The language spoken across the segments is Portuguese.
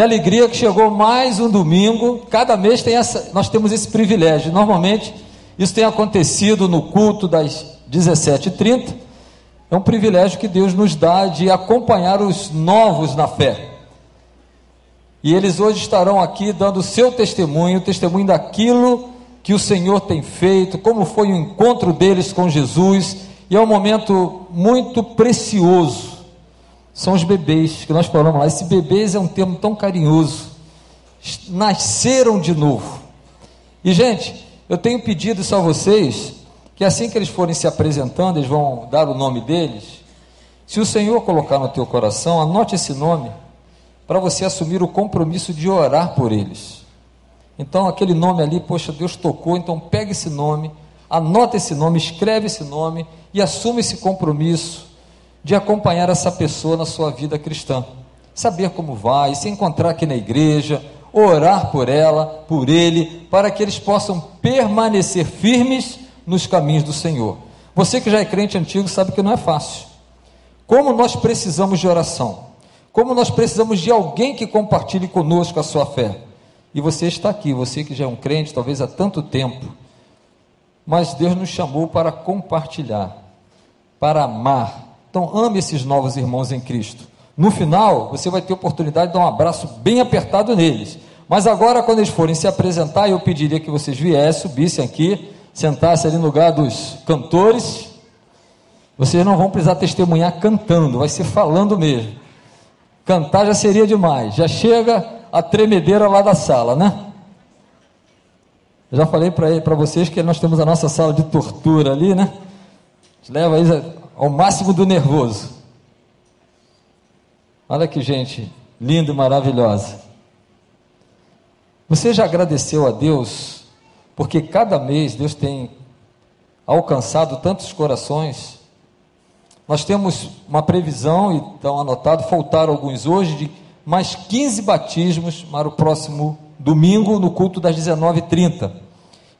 Que alegria que chegou mais um domingo. Cada mês tem essa, nós temos esse privilégio. Normalmente isso tem acontecido no culto das 17h30. É um privilégio que Deus nos dá de acompanhar os novos na fé. E eles hoje estarão aqui dando o seu testemunho, o testemunho daquilo que o Senhor tem feito, como foi o encontro deles com Jesus. E é um momento muito precioso são os bebês que nós falamos lá. Esse bebês é um termo tão carinhoso. Nasceram de novo. E, gente, eu tenho pedido isso a vocês, que assim que eles forem se apresentando, eles vão dar o nome deles. Se o Senhor colocar no teu coração, anote esse nome, para você assumir o compromisso de orar por eles. Então, aquele nome ali, poxa, Deus tocou, então pega esse nome, anota esse nome, escreve esse nome e assume esse compromisso de acompanhar essa pessoa na sua vida cristã. Saber como vai, se encontrar aqui na igreja, orar por ela, por ele, para que eles possam permanecer firmes nos caminhos do Senhor. Você que já é crente antigo sabe que não é fácil. Como nós precisamos de oração. Como nós precisamos de alguém que compartilhe conosco a sua fé. E você está aqui, você que já é um crente, talvez há tanto tempo. Mas Deus nos chamou para compartilhar, para amar, então, ame esses novos irmãos em Cristo. No final, você vai ter oportunidade de dar um abraço bem apertado neles. Mas agora, quando eles forem se apresentar, eu pediria que vocês viessem, subissem aqui, sentassem ali no lugar dos cantores. Vocês não vão precisar testemunhar cantando, vai ser falando mesmo. Cantar já seria demais, já chega a tremedeira lá da sala, né? Eu já falei para vocês que nós temos a nossa sala de tortura ali, né? Leva aí ao máximo do nervoso. Olha que gente linda e maravilhosa. Você já agradeceu a Deus porque cada mês Deus tem alcançado tantos corações? Nós temos uma previsão, e estão anotados, faltaram alguns hoje, de mais 15 batismos para o próximo domingo, no culto das 19h30.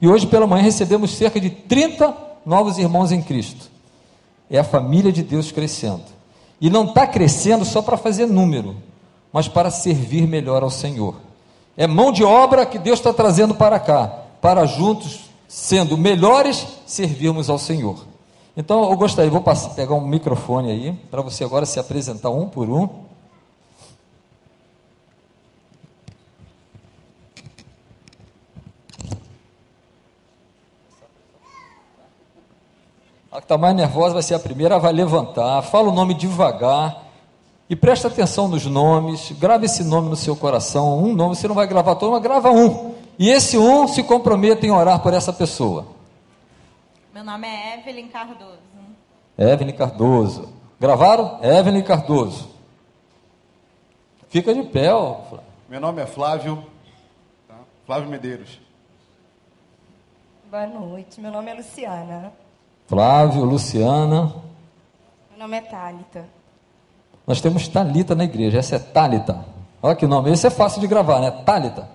E hoje pela manhã recebemos cerca de 30 novos irmãos em Cristo é a família de Deus crescendo. E não está crescendo só para fazer número, mas para servir melhor ao Senhor. É mão de obra que Deus está trazendo para cá, para juntos, sendo melhores, servirmos ao Senhor. Então eu gostaria, vou passar, pegar um microfone aí, para você agora se apresentar um por um. A que está mais nervosa vai ser a primeira, vai levantar, fala o nome devagar e presta atenção nos nomes, grave esse nome no seu coração, um nome, você não vai gravar todo, mas grava um. E esse um se comprometa em orar por essa pessoa. Meu nome é Evelyn Cardoso. Evelyn Cardoso. Gravaram? Evelyn Cardoso. Fica de pé, ó. Meu nome é Flávio. Tá? Flávio Medeiros. Boa noite, meu nome é Luciana. Flávio, Luciana. Meu nome é Thalita. Nós temos Talita na igreja, essa é Talita. Olha que nome, esse é fácil de gravar, né? Talita.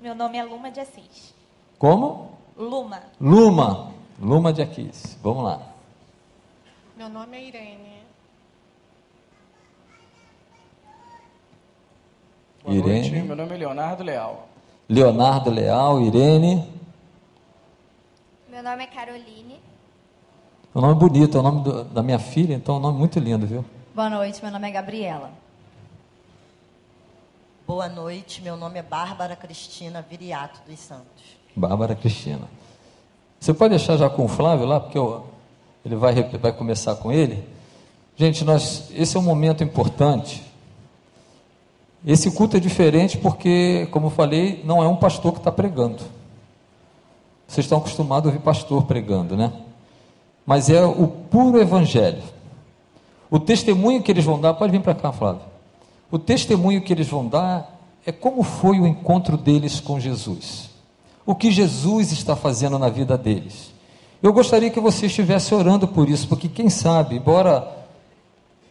Meu nome é Luma de Assis. Como? Luma. Luma. Luma de Assis. Vamos lá. Meu nome é Irene. Boa Irene. Noite. Meu nome é Leonardo Leal. Leonardo Leal, Irene. Meu nome é Caroline. O nome bonito, é o nome do, da minha filha, então é um nome muito lindo, viu? Boa noite, meu nome é Gabriela. Boa noite, meu nome é Bárbara Cristina Viriato dos Santos. Bárbara Cristina. Você pode deixar já com o Flávio lá, porque eu, ele vai, vai começar com ele. Gente, nós, esse é um momento importante. Esse culto é diferente porque, como eu falei, não é um pastor que está pregando. Vocês estão acostumados a ouvir pastor pregando, né? Mas é o puro evangelho. O testemunho que eles vão dar, pode vir para cá, Flávio. O testemunho que eles vão dar é como foi o encontro deles com Jesus. O que Jesus está fazendo na vida deles. Eu gostaria que você estivesse orando por isso, porque quem sabe, embora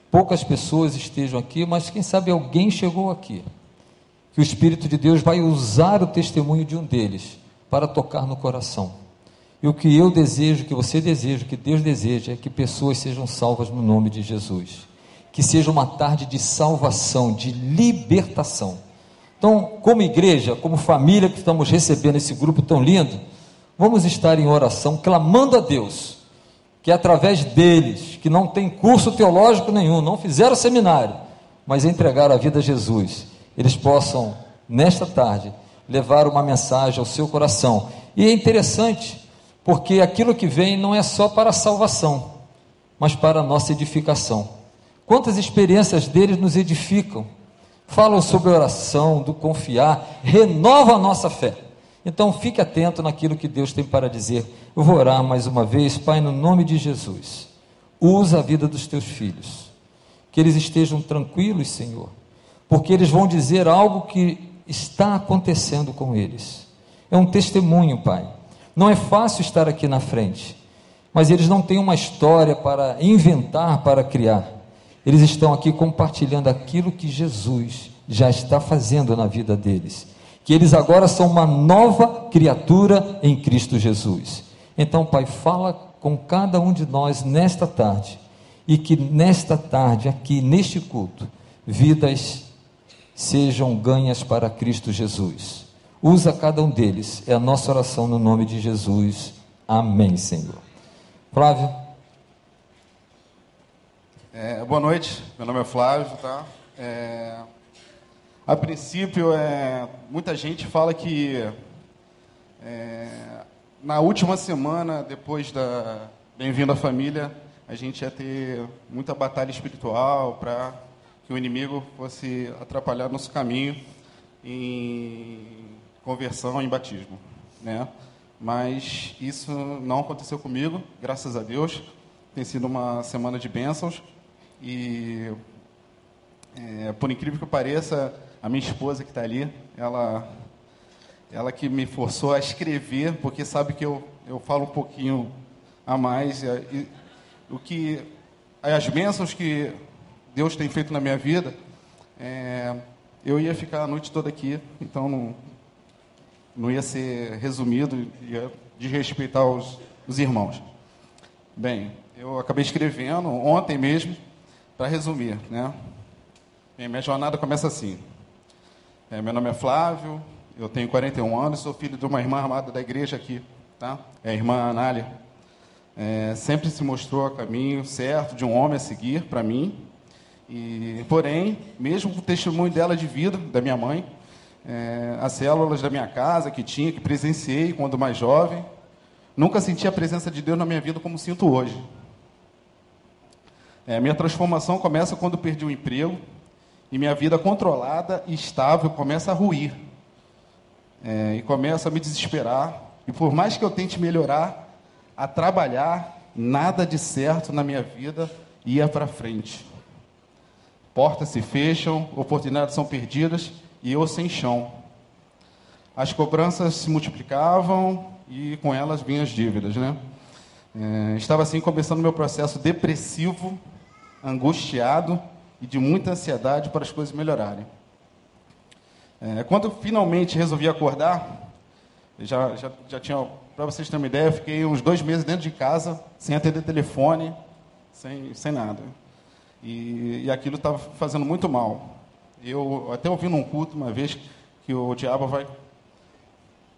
poucas pessoas estejam aqui, mas quem sabe alguém chegou aqui. Que o Espírito de Deus vai usar o testemunho de um deles para tocar no coração. E o que eu desejo, que você deseja, que Deus deseja, é que pessoas sejam salvas no nome de Jesus. Que seja uma tarde de salvação, de libertação. Então, como igreja, como família que estamos recebendo esse grupo tão lindo, vamos estar em oração, clamando a Deus, que através deles, que não tem curso teológico nenhum, não fizeram seminário, mas entregaram a vida a Jesus, eles possam, nesta tarde, levar uma mensagem ao seu coração. E é interessante, porque aquilo que vem não é só para a salvação, mas para a nossa edificação. Quantas experiências deles nos edificam, falam sobre oração, do confiar, renova a nossa fé. Então fique atento naquilo que Deus tem para dizer. Eu vou orar mais uma vez, Pai, no nome de Jesus. Usa a vida dos teus filhos. Que eles estejam tranquilos, Senhor, porque eles vão dizer algo que está acontecendo com eles. É um testemunho, Pai. Não é fácil estar aqui na frente, mas eles não têm uma história para inventar, para criar. Eles estão aqui compartilhando aquilo que Jesus já está fazendo na vida deles. Que eles agora são uma nova criatura em Cristo Jesus. Então, Pai, fala com cada um de nós nesta tarde. E que nesta tarde, aqui neste culto, vidas sejam ganhas para Cristo Jesus. Usa cada um deles. É a nossa oração no nome de Jesus. Amém, Senhor. Flávio. É, boa noite, meu nome é Flávio, tá? É, a princípio, é, muita gente fala que é, na última semana, depois da Bem-vindo à Família, a gente ia ter muita batalha espiritual para que o inimigo fosse atrapalhar nosso caminho em conversão, em batismo, né? Mas isso não aconteceu comigo, graças a Deus. Tem sido uma semana de bênçãos. E, é, por incrível que pareça, a minha esposa que está ali, ela, ela que me forçou a escrever, porque sabe que eu, eu falo um pouquinho a mais. E, e, o que, as bênçãos que Deus tem feito na minha vida, é, eu ia ficar a noite toda aqui, então não, não ia ser resumido, ia desrespeitar os, os irmãos. Bem, eu acabei escrevendo ontem mesmo, para resumir, né? minha jornada começa assim. É, meu nome é Flávio, eu tenho 41 anos, sou filho de uma irmã amada da igreja aqui, tá? É a irmã Anália. É, sempre se mostrou a caminho certo de um homem a seguir para mim. E, porém, mesmo com o testemunho dela de vida, da minha mãe, é, as células da minha casa que tinha, que presenciei quando mais jovem, nunca senti a presença de Deus na minha vida como sinto hoje. É, minha transformação começa quando perdi o emprego e minha vida controlada e estável começa a ruir. É, e começa a me desesperar. E por mais que eu tente melhorar, a trabalhar, nada de certo na minha vida ia para frente. Portas se fecham, oportunidades são perdidas e eu sem chão. As cobranças se multiplicavam e com elas vinham as dívidas, né? É, estava assim começando meu processo depressivo angustiado e de muita ansiedade para as coisas melhorarem. É, quando finalmente resolvi acordar, já, já, já tinha, para vocês terem uma ideia, fiquei uns dois meses dentro de casa, sem atender telefone, sem, sem nada. E, e aquilo estava fazendo muito mal. Eu até ouvi num culto uma vez que o diabo vai.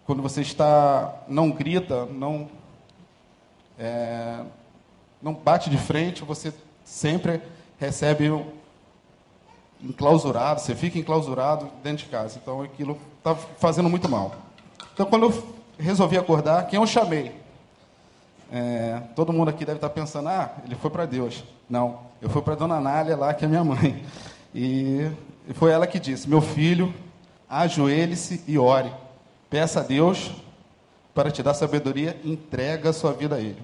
Quando você está. não grita, não. É, não bate de frente, você sempre recebe um enclausurado, você fica enclausurado dentro de casa. Então aquilo está fazendo muito mal. Então quando eu resolvi acordar, quem eu chamei? É, todo mundo aqui deve estar pensando, ah, ele foi para Deus. Não, eu fui para dona Nália lá, que é minha mãe. E foi ela que disse, meu filho, ajoelhe-se e ore. Peça a Deus para te dar sabedoria, entrega a sua vida a Ele.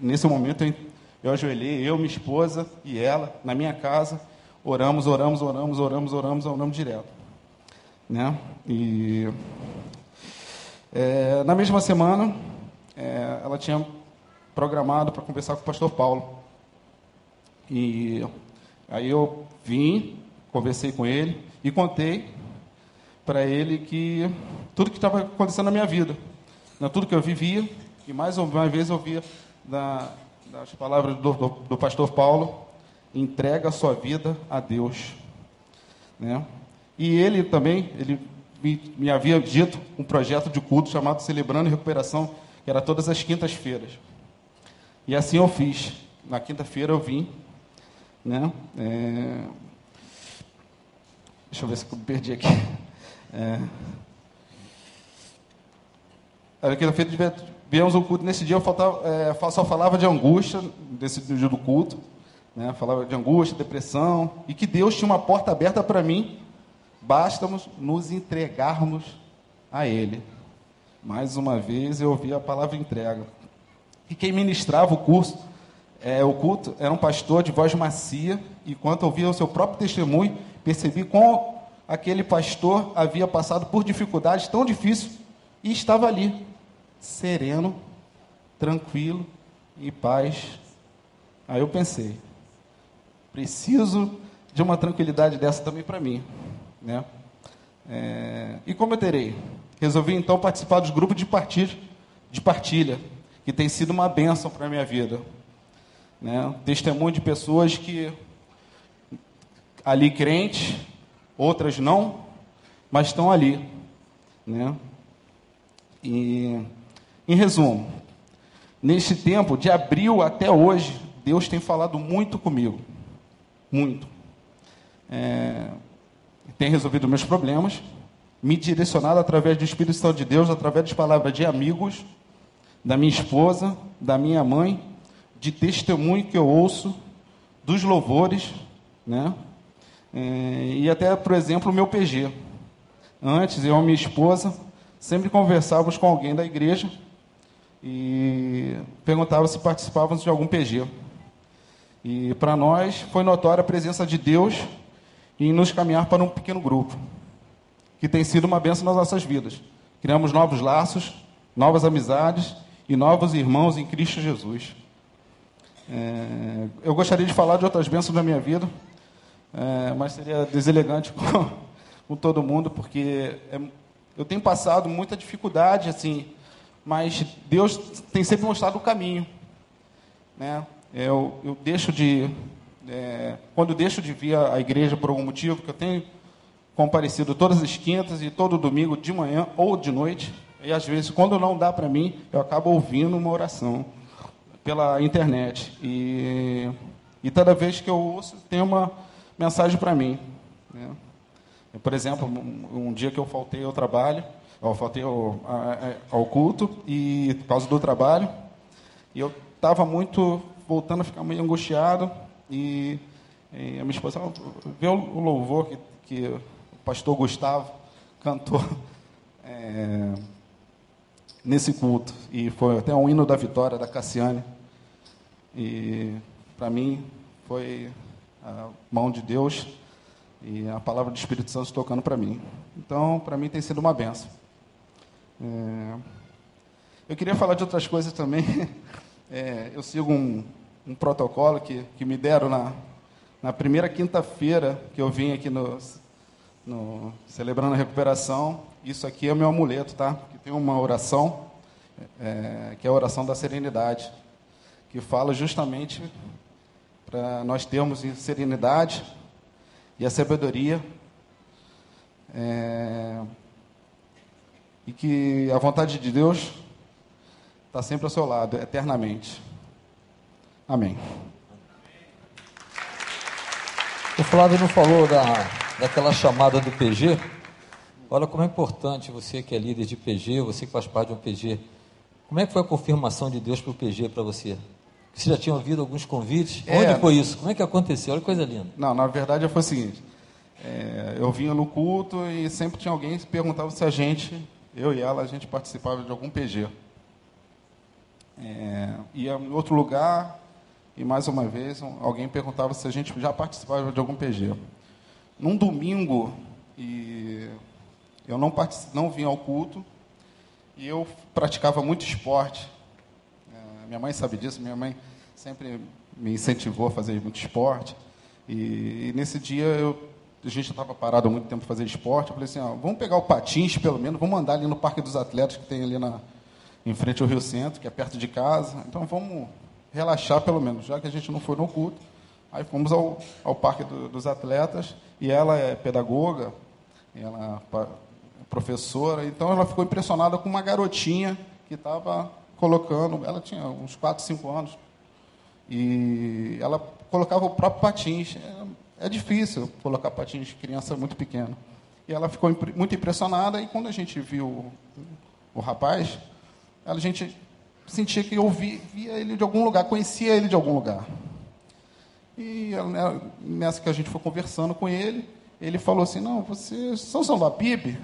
Nesse momento eu eu ajoelhei, eu, minha esposa e ela, na minha casa, oramos, oramos, oramos, oramos, oramos, oramos direto. Né? E é, na mesma semana, é, ela tinha programado para conversar com o pastor Paulo. E aí eu vim, conversei com ele e contei para ele que tudo que estava acontecendo na minha vida, né, tudo que eu vivia, e mais uma vez eu via da, das palavras do, do, do pastor Paulo, entrega a sua vida a Deus. Né? E ele também, ele me, me havia dito um projeto de culto chamado Celebrando Recuperação, que era todas as quintas-feiras. E assim eu fiz. Na quinta-feira eu vim, né? É... Deixa eu ver se eu perdi aqui. É... Na quinta-feira viemos ao culto. Nesse dia eu faltava, é, só falava de angústia, desse dia do culto. Né? Falava de angústia, depressão. E que Deus tinha uma porta aberta para mim. Basta nos entregarmos a Ele. Mais uma vez eu ouvi a palavra entrega. E quem ministrava o curso, é, o culto, era um pastor de voz macia. E quando ouvia o seu próprio testemunho, percebi como aquele pastor havia passado por dificuldades tão difíceis e estava ali, sereno, tranquilo, em paz. Aí eu pensei, preciso de uma tranquilidade dessa também para mim, né? É, e como eu terei? Resolvi então participar dos grupos de partilha, de partilha que tem sido uma bênção para a minha vida. Né? Testemunho de pessoas que ali crentes, outras não, mas estão ali. Né? E, em resumo, neste tempo, de abril até hoje, Deus tem falado muito comigo. Muito. É, tem resolvido meus problemas, me direcionado através do Espírito Santo de Deus, através das palavras de amigos, da minha esposa, da minha mãe, de testemunho que eu ouço, dos louvores, né? É, e até, por exemplo, o meu PG. Antes, eu e minha esposa sempre conversávamos com alguém da igreja e perguntava se participávamos de algum PG. E para nós foi notória a presença de Deus em nos caminhar para um pequeno grupo, que tem sido uma bênção nas nossas vidas. Criamos novos laços, novas amizades e novos irmãos em Cristo Jesus. É, eu gostaria de falar de outras bênçãos da minha vida, é, mas seria deselegante com, com todo mundo, porque é, eu tenho passado muita dificuldade, assim, mas Deus tem sempre mostrado o caminho. Né? Eu, eu deixo de. É, quando eu deixo de vir à igreja por algum motivo, que eu tenho comparecido todas as quintas e todo domingo de manhã ou de noite, e às vezes, quando não dá para mim, eu acabo ouvindo uma oração pela internet. E, e toda vez que eu ouço, tem uma mensagem para mim. Né? Por exemplo, um, um, dia que eu faltei ao trabalho, eu faltei ao, ao culto, e por causa do trabalho, e eu estava muito voltando a ficar meio angustiado, e, e a minha esposa vê o louvor que, que o pastor Gustavo cantou é, nesse culto, e foi até um hino da vitória da Cassiane, e para mim foi a mão de Deus e a palavra do Espírito Santo tocando para mim. Então, para mim tem sido uma benção. É... Eu queria falar de outras coisas também. É, eu sigo um, um, protocolo que, que me deram na, na primeira quinta-feira que eu vim aqui no, no Celebrando a Recuperação. Isso aqui é o meu amuleto, tá? Que tem uma oração, é, que é a oração da serenidade, que fala justamente para nós termos serenidade e a sabedoria. É, e que a vontade de Deus está sempre ao seu lado, eternamente. Amém. O Flávio não falou da, daquela chamada do PG. Olha como é importante você que é líder de PG, você que faz parte de um PG. Como é que foi a confirmação de Deus para o PG para você? Você já tinha ouvido alguns convites? É, Onde foi isso? Como é que aconteceu? Olha que coisa linda. Não, na verdade foi o seguinte. É, eu vinha no culto e sempre tinha alguém que perguntava se a gente, eu e ela, a gente participava de algum PG. É, ia em outro lugar e mais uma vez alguém perguntava se a gente já participava de algum PG. Num domingo, e eu não, não vinha ao culto e eu praticava muito esporte. Minha mãe sabe disso, minha mãe sempre me incentivou a fazer muito esporte. E, e nesse dia eu, a gente estava parado há muito tempo fazer esporte. Eu falei assim: ó, vamos pegar o patins, pelo menos, vamos andar ali no Parque dos Atletas, que tem ali na, em frente ao Rio Centro, que é perto de casa. Então vamos relaxar, pelo menos, já que a gente não foi no culto. Aí fomos ao, ao Parque do, dos Atletas, e ela é pedagoga, ela é professora, então ela ficou impressionada com uma garotinha que estava colocando, ela tinha uns 4, 5 anos, e ela colocava o próprio patins. É, é difícil colocar patins de criança muito pequena. E ela ficou muito impressionada, e quando a gente viu o, rapaz, a gente sentia que eu via, ele de algum lugar, conhecia ele de algum lugar. E né, nessa que a gente foi conversando com ele, ele falou assim, não, vocês são São Lapib?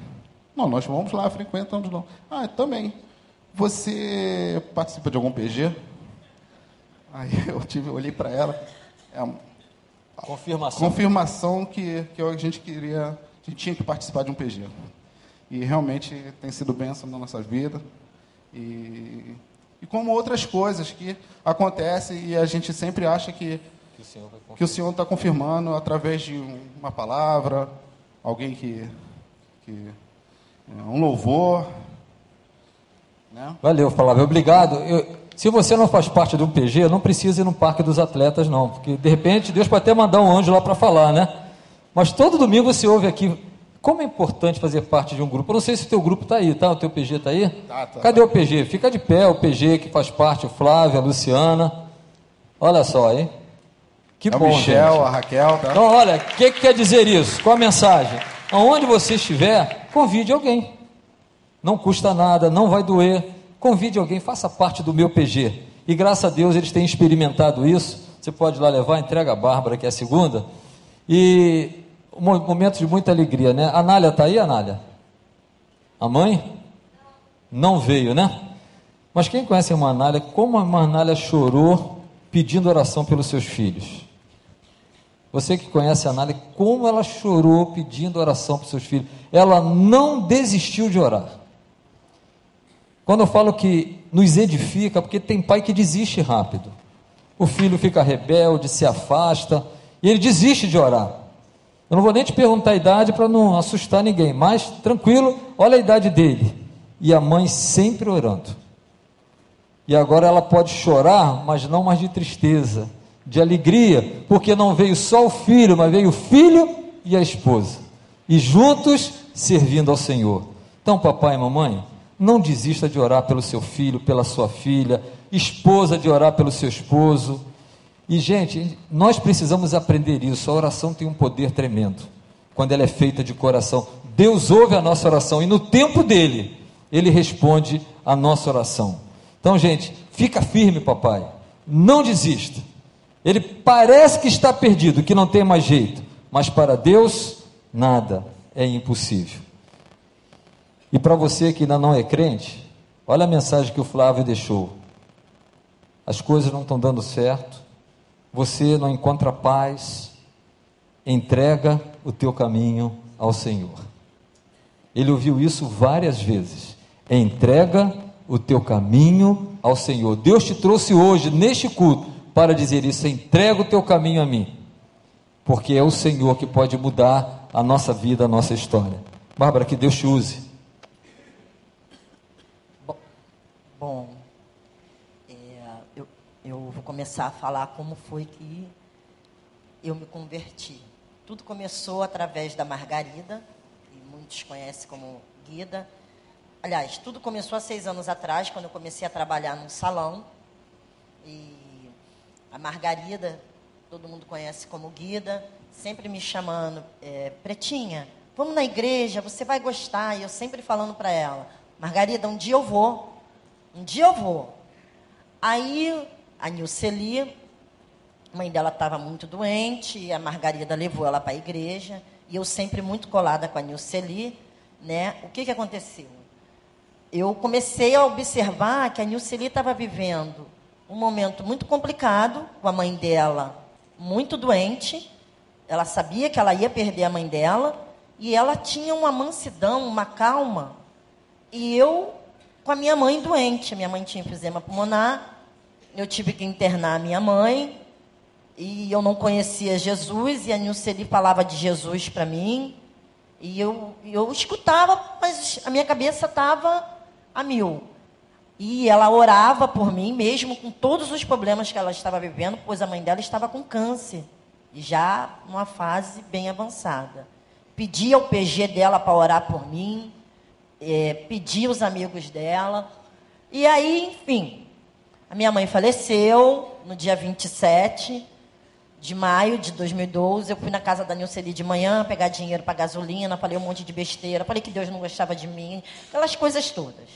Não, nós vamos lá, frequentamos lá. Ah, também. Você participa de algum PG? Aí eu tive, olhei para ela. É a confirmação. Confirmação que, que a gente queria, a gente tinha que participar de um PG. E realmente tem sido bênção na nossa vida. E, e como outras coisas que acontecem e a gente sempre acha que que o Senhor está confirmando através de uma palavra, alguém que, que é, um louvor. Né? Valeu, palavra. Obrigado. Eu, se você não faz parte do PG, não precisa ir no Parque dos Atletas, não, porque de repente Deus pode até mandar um anjo lá para falar, né? Mas todo domingo você ouve aqui como é importante fazer parte de um grupo. Eu não sei se o teu grupo está aí, tá? O teu PG está aí? Tá, tá, Cadê tá. o PG? Fica de pé, o PG que faz parte, o Flávio, a Luciana. Olha só, hein? Que é bom, o Michel, gente. a Raquel, tá? Então, olha, o que, que quer dizer isso? Qual a mensagem? Aonde você estiver, convide alguém. Não custa nada, não vai doer. Convide alguém, faça parte do meu PG. E graças a Deus eles têm experimentado isso. Você pode ir lá levar, entrega a Bárbara, que é a segunda. E um momento de muita alegria, né? A Anália está aí, Anália? A mãe? Não veio, né? Mas quem conhece a irmã como a irmã chorou pedindo oração pelos seus filhos. Você que conhece a Anália, como ela chorou pedindo oração para seus filhos. Ela não desistiu de orar. Quando eu falo que nos edifica, porque tem pai que desiste rápido. O filho fica rebelde, se afasta, e ele desiste de orar. Eu não vou nem te perguntar a idade para não assustar ninguém, mas tranquilo, olha a idade dele. E a mãe sempre orando. E agora ela pode chorar, mas não mais de tristeza, de alegria, porque não veio só o filho, mas veio o filho e a esposa, e juntos servindo ao Senhor. Então, papai e mamãe, não desista de orar pelo seu filho, pela sua filha, esposa de orar pelo seu esposo. E, gente, nós precisamos aprender isso. A oração tem um poder tremendo quando ela é feita de coração. Deus ouve a nossa oração e no tempo dele, ele responde a nossa oração. Então, gente, fica firme, papai. Não desista. Ele parece que está perdido, que não tem mais jeito, mas para Deus nada é impossível. E para você que ainda não é crente, olha a mensagem que o Flávio deixou. As coisas não estão dando certo, você não encontra paz, entrega o teu caminho ao Senhor. Ele ouviu isso várias vezes. Entrega o teu caminho ao Senhor. Deus te trouxe hoje, neste culto, para dizer isso: entrega o teu caminho a mim, porque é o Senhor que pode mudar a nossa vida, a nossa história. Bárbara, que Deus te use. Bom, bom é, eu, eu vou começar a falar como foi que eu me converti. Tudo começou através da Margarida, que muitos conhecem como Guida. Aliás, tudo começou há seis anos atrás, quando eu comecei a trabalhar num salão. E a Margarida, todo mundo conhece como Guida, sempre me chamando, é, Pretinha, vamos na igreja, você vai gostar. E eu sempre falando para ela, Margarida, um dia eu vou, um dia eu vou. Aí a Nilceli, mãe dela estava muito doente, e a Margarida levou ela para a igreja, e eu sempre muito colada com a Nilceli, né? O que, que aconteceu? Eu comecei a observar que a Nilceli estava vivendo um momento muito complicado com a mãe dela, muito doente. Ela sabia que ela ia perder a mãe dela e ela tinha uma mansidão, uma calma. E eu com a minha mãe doente, minha mãe tinha enfisema pulmonar, eu tive que internar a minha mãe. E eu não conhecia Jesus e a Nilceli falava de Jesus para mim. E eu, eu escutava, mas a minha cabeça estava a mil. E ela orava por mim, mesmo com todos os problemas que ela estava vivendo, pois a mãe dela estava com câncer, já numa fase bem avançada. pedi ao PG dela para orar por mim, é, pedi os amigos dela. E aí, enfim, a minha mãe faleceu no dia 27 de maio de 2012. Eu fui na casa da Nilceli de manhã pegar dinheiro para gasolina, falei um monte de besteira, falei que Deus não gostava de mim, aquelas coisas todas.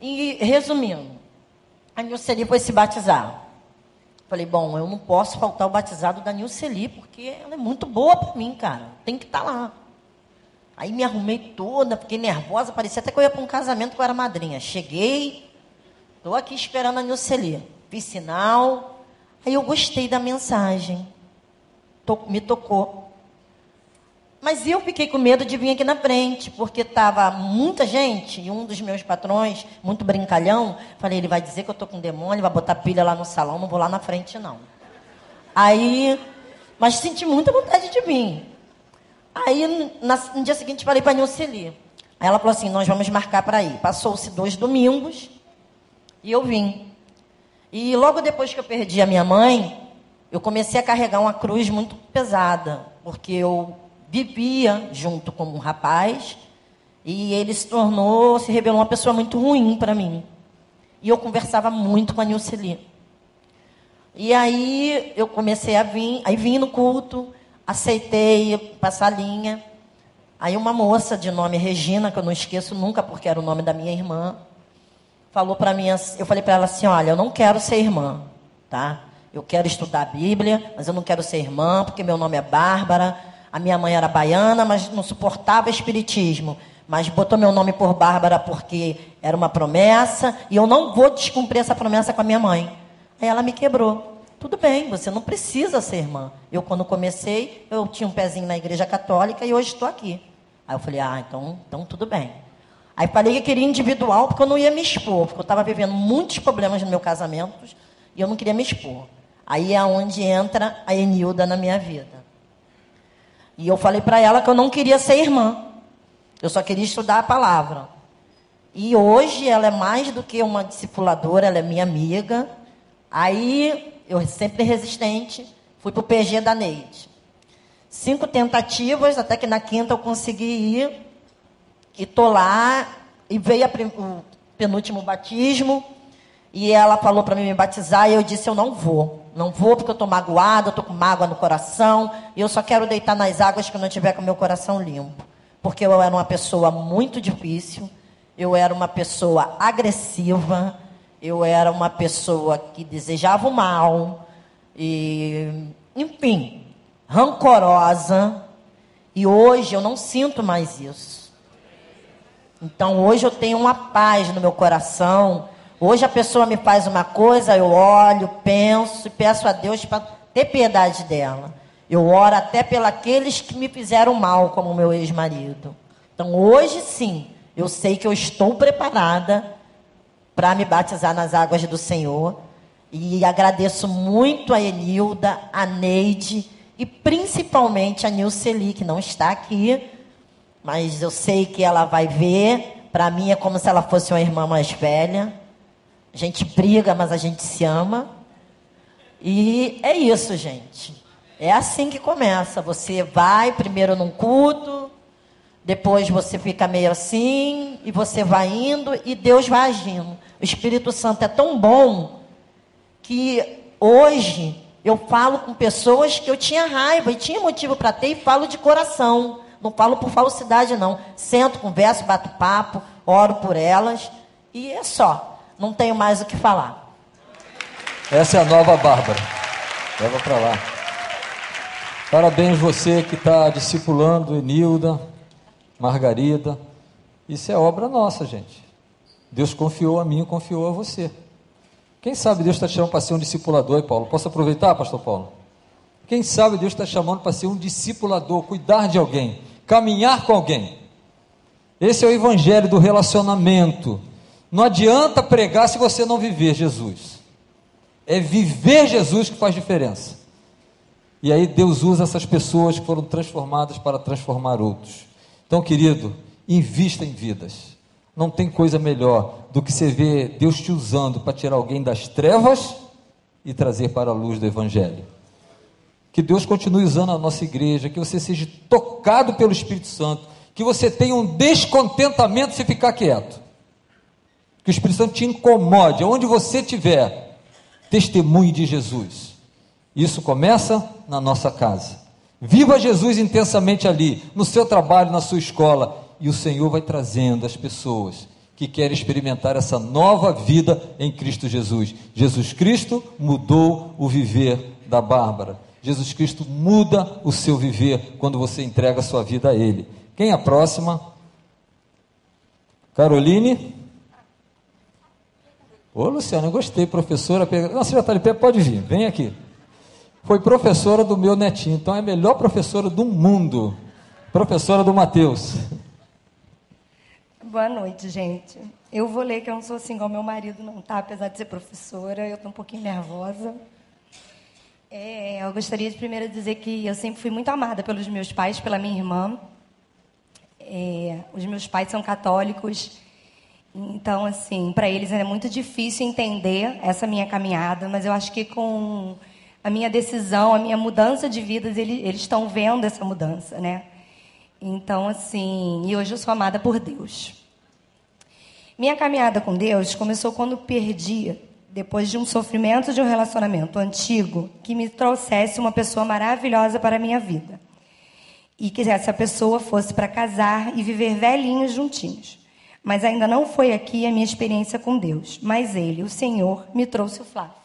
E, resumindo, a Nilceli foi se batizar. Falei, bom, eu não posso faltar o batizado da Nilceli, porque ela é muito boa para mim, cara. Tem que estar tá lá. Aí me arrumei toda, fiquei nervosa, parecia até que eu ia para um casamento que eu era madrinha. Cheguei, estou aqui esperando a Nilceli. Fiz sinal, aí eu gostei da mensagem. me tocou. Mas eu fiquei com medo de vir aqui na frente, porque estava muita gente, e um dos meus patrões, muito brincalhão, falei, ele vai dizer que eu estou com demônio, vai botar pilha lá no salão, não vou lá na frente, não. Aí, mas senti muita vontade de vir. Aí, na, no dia seguinte, falei para a Nilceli. Aí ela falou assim, nós vamos marcar para ir. Passou-se dois domingos, e eu vim. E logo depois que eu perdi a minha mãe, eu comecei a carregar uma cruz muito pesada, porque eu vivia junto com um rapaz e ele se tornou, se revelou uma pessoa muito ruim para mim. E eu conversava muito com a Nilceli. E aí eu comecei a vir, aí vim no culto, aceitei passar a linha. Aí uma moça de nome Regina, que eu não esqueço nunca porque era o nome da minha irmã, falou para mim, eu falei para ela assim, olha, eu não quero ser irmã, tá? Eu quero estudar a Bíblia, mas eu não quero ser irmã porque meu nome é Bárbara a minha mãe era baiana, mas não suportava espiritismo. Mas botou meu nome por Bárbara porque era uma promessa e eu não vou descumprir essa promessa com a minha mãe. Aí ela me quebrou. Tudo bem, você não precisa ser irmã. Eu, quando comecei, eu tinha um pezinho na igreja católica e hoje estou aqui. Aí eu falei, ah, então, então tudo bem. Aí falei que queria individual porque eu não ia me expor, porque eu estava vivendo muitos problemas no meu casamento e eu não queria me expor. Aí é onde entra a Enilda na minha vida. E eu falei para ela que eu não queria ser irmã. Eu só queria estudar a palavra. E hoje ela é mais do que uma discipuladora, ela é minha amiga. Aí eu sempre resistente, fui para o PG da Neide. Cinco tentativas, até que na quinta eu consegui ir. E tô lá, e veio o penúltimo batismo. E ela falou para mim me batizar, e eu disse: Eu não vou. Não vou porque eu estou magoada, estou com mágoa no coração. E eu só quero deitar nas águas que eu não tiver com meu coração limpo. Porque eu era uma pessoa muito difícil. Eu era uma pessoa agressiva. Eu era uma pessoa que desejava o mal. E, enfim, rancorosa. E hoje eu não sinto mais isso. Então hoje eu tenho uma paz no meu coração Hoje a pessoa me faz uma coisa, eu olho, penso e peço a Deus para ter piedade dela. Eu oro até pelos que me fizeram mal, como meu ex-marido. Então hoje sim, eu sei que eu estou preparada para me batizar nas águas do Senhor. E agradeço muito a Enilda, a Neide e principalmente a Nilceli, que não está aqui, mas eu sei que ela vai ver. Para mim é como se ela fosse uma irmã mais velha. A gente briga, mas a gente se ama. E é isso, gente. É assim que começa. Você vai primeiro num culto, depois você fica meio assim, e você vai indo e Deus vai agindo. O Espírito Santo é tão bom que hoje eu falo com pessoas que eu tinha raiva e tinha motivo para ter e falo de coração. Não falo por falsidade, não. Sento, converso, bato papo, oro por elas e é só. Não tenho mais o que falar. Essa é a nova Bárbara. Leva para lá. Parabéns você que está discipulando Enilda, Margarida. Isso é obra nossa, gente. Deus confiou a mim confiou a você. Quem sabe Deus está te chamando para ser um discipulador, Paulo? Posso aproveitar, pastor Paulo? Quem sabe Deus está chamando para ser um discipulador, cuidar de alguém, caminhar com alguém. Esse é o evangelho do relacionamento não adianta pregar se você não viver Jesus. É viver Jesus que faz diferença. E aí Deus usa essas pessoas que foram transformadas para transformar outros. Então, querido, invista em vidas. Não tem coisa melhor do que você ver Deus te usando para tirar alguém das trevas e trazer para a luz do Evangelho. Que Deus continue usando a nossa igreja, que você seja tocado pelo Espírito Santo, que você tenha um descontentamento se ficar quieto. Que o Espírito Santo te incomode, onde você estiver, testemunhe de Jesus. Isso começa na nossa casa. Viva Jesus intensamente ali, no seu trabalho, na sua escola, e o Senhor vai trazendo as pessoas que querem experimentar essa nova vida em Cristo Jesus. Jesus Cristo mudou o viver da Bárbara. Jesus Cristo muda o seu viver quando você entrega a sua vida a Ele. Quem é a próxima? Caroline? Ô, Luciana, eu gostei, professora. Não, você já está de pé, pode vir, vem aqui. Foi professora do meu netinho, então é a melhor professora do mundo. Professora do Mateus. Boa noite, gente. Eu vou ler que eu não sou assim igual meu marido não tá, apesar de ser professora, eu estou um pouquinho nervosa. É, eu gostaria de primeiro dizer que eu sempre fui muito amada pelos meus pais, pela minha irmã. É, os meus pais são católicos, então, assim, para eles é muito difícil entender essa minha caminhada, mas eu acho que com a minha decisão, a minha mudança de vida, eles, estão vendo essa mudança, né? Então, assim, e hoje eu sou amada por Deus. Minha caminhada com Deus começou quando perdi, depois de um sofrimento de um relacionamento antigo, que me trouxesse uma pessoa maravilhosa para a minha vida. E que essa pessoa fosse para casar e viver velhinhos juntinhos. Mas ainda não foi aqui a minha experiência com Deus. Mas Ele, o Senhor, me trouxe o Flávio.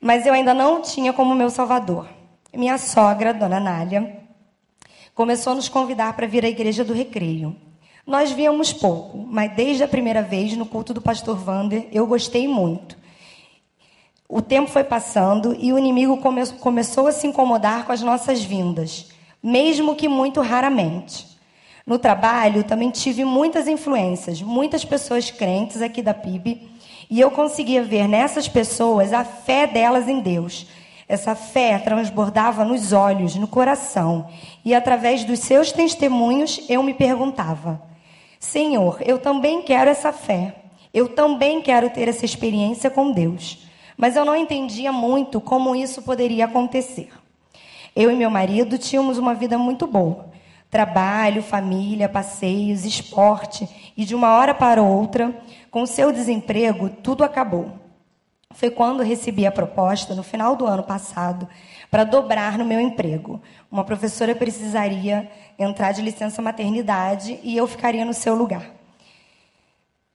Mas eu ainda não tinha como meu salvador. Minha sogra, Dona Nália, começou a nos convidar para vir à igreja do Recreio. Nós víamos pouco, mas desde a primeira vez no culto do pastor Vander, eu gostei muito. O tempo foi passando e o inimigo come começou a se incomodar com as nossas vindas, mesmo que muito raramente. No trabalho, também tive muitas influências, muitas pessoas crentes aqui da PIB, e eu conseguia ver nessas pessoas a fé delas em Deus. Essa fé transbordava nos olhos, no coração, e através dos seus testemunhos eu me perguntava: Senhor, eu também quero essa fé. Eu também quero ter essa experiência com Deus. Mas eu não entendia muito como isso poderia acontecer. Eu e meu marido tínhamos uma vida muito boa. Trabalho, família, passeios, esporte. E de uma hora para outra, com seu desemprego, tudo acabou. Foi quando recebi a proposta, no final do ano passado, para dobrar no meu emprego. Uma professora precisaria entrar de licença maternidade e eu ficaria no seu lugar.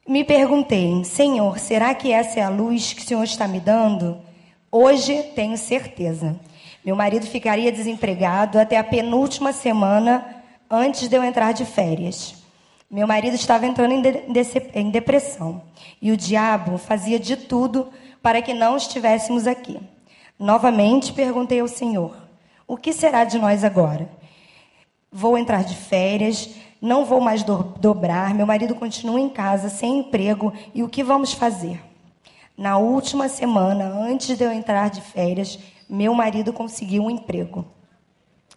Me perguntei, Senhor, será que essa é a luz que o Senhor está me dando? Hoje tenho certeza. Meu marido ficaria desempregado até a penúltima semana antes de eu entrar de férias. Meu marido estava entrando em depressão e o diabo fazia de tudo para que não estivéssemos aqui. Novamente perguntei ao Senhor: O que será de nós agora? Vou entrar de férias, não vou mais do dobrar, meu marido continua em casa, sem emprego, e o que vamos fazer? Na última semana, antes de eu entrar de férias, meu marido conseguiu um emprego.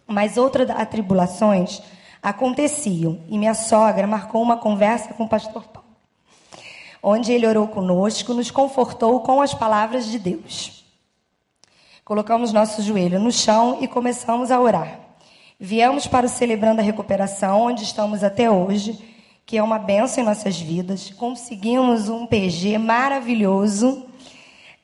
Mas outras atribulações aconteciam, e minha sogra marcou uma conversa com o pastor Paulo, onde ele orou conosco, nos confortou com as palavras de Deus. Colocamos nosso joelho no chão e começamos a orar. Viemos para o Celebrando a Recuperação, onde estamos até hoje, que é uma benção em nossas vidas. Conseguimos um PG maravilhoso.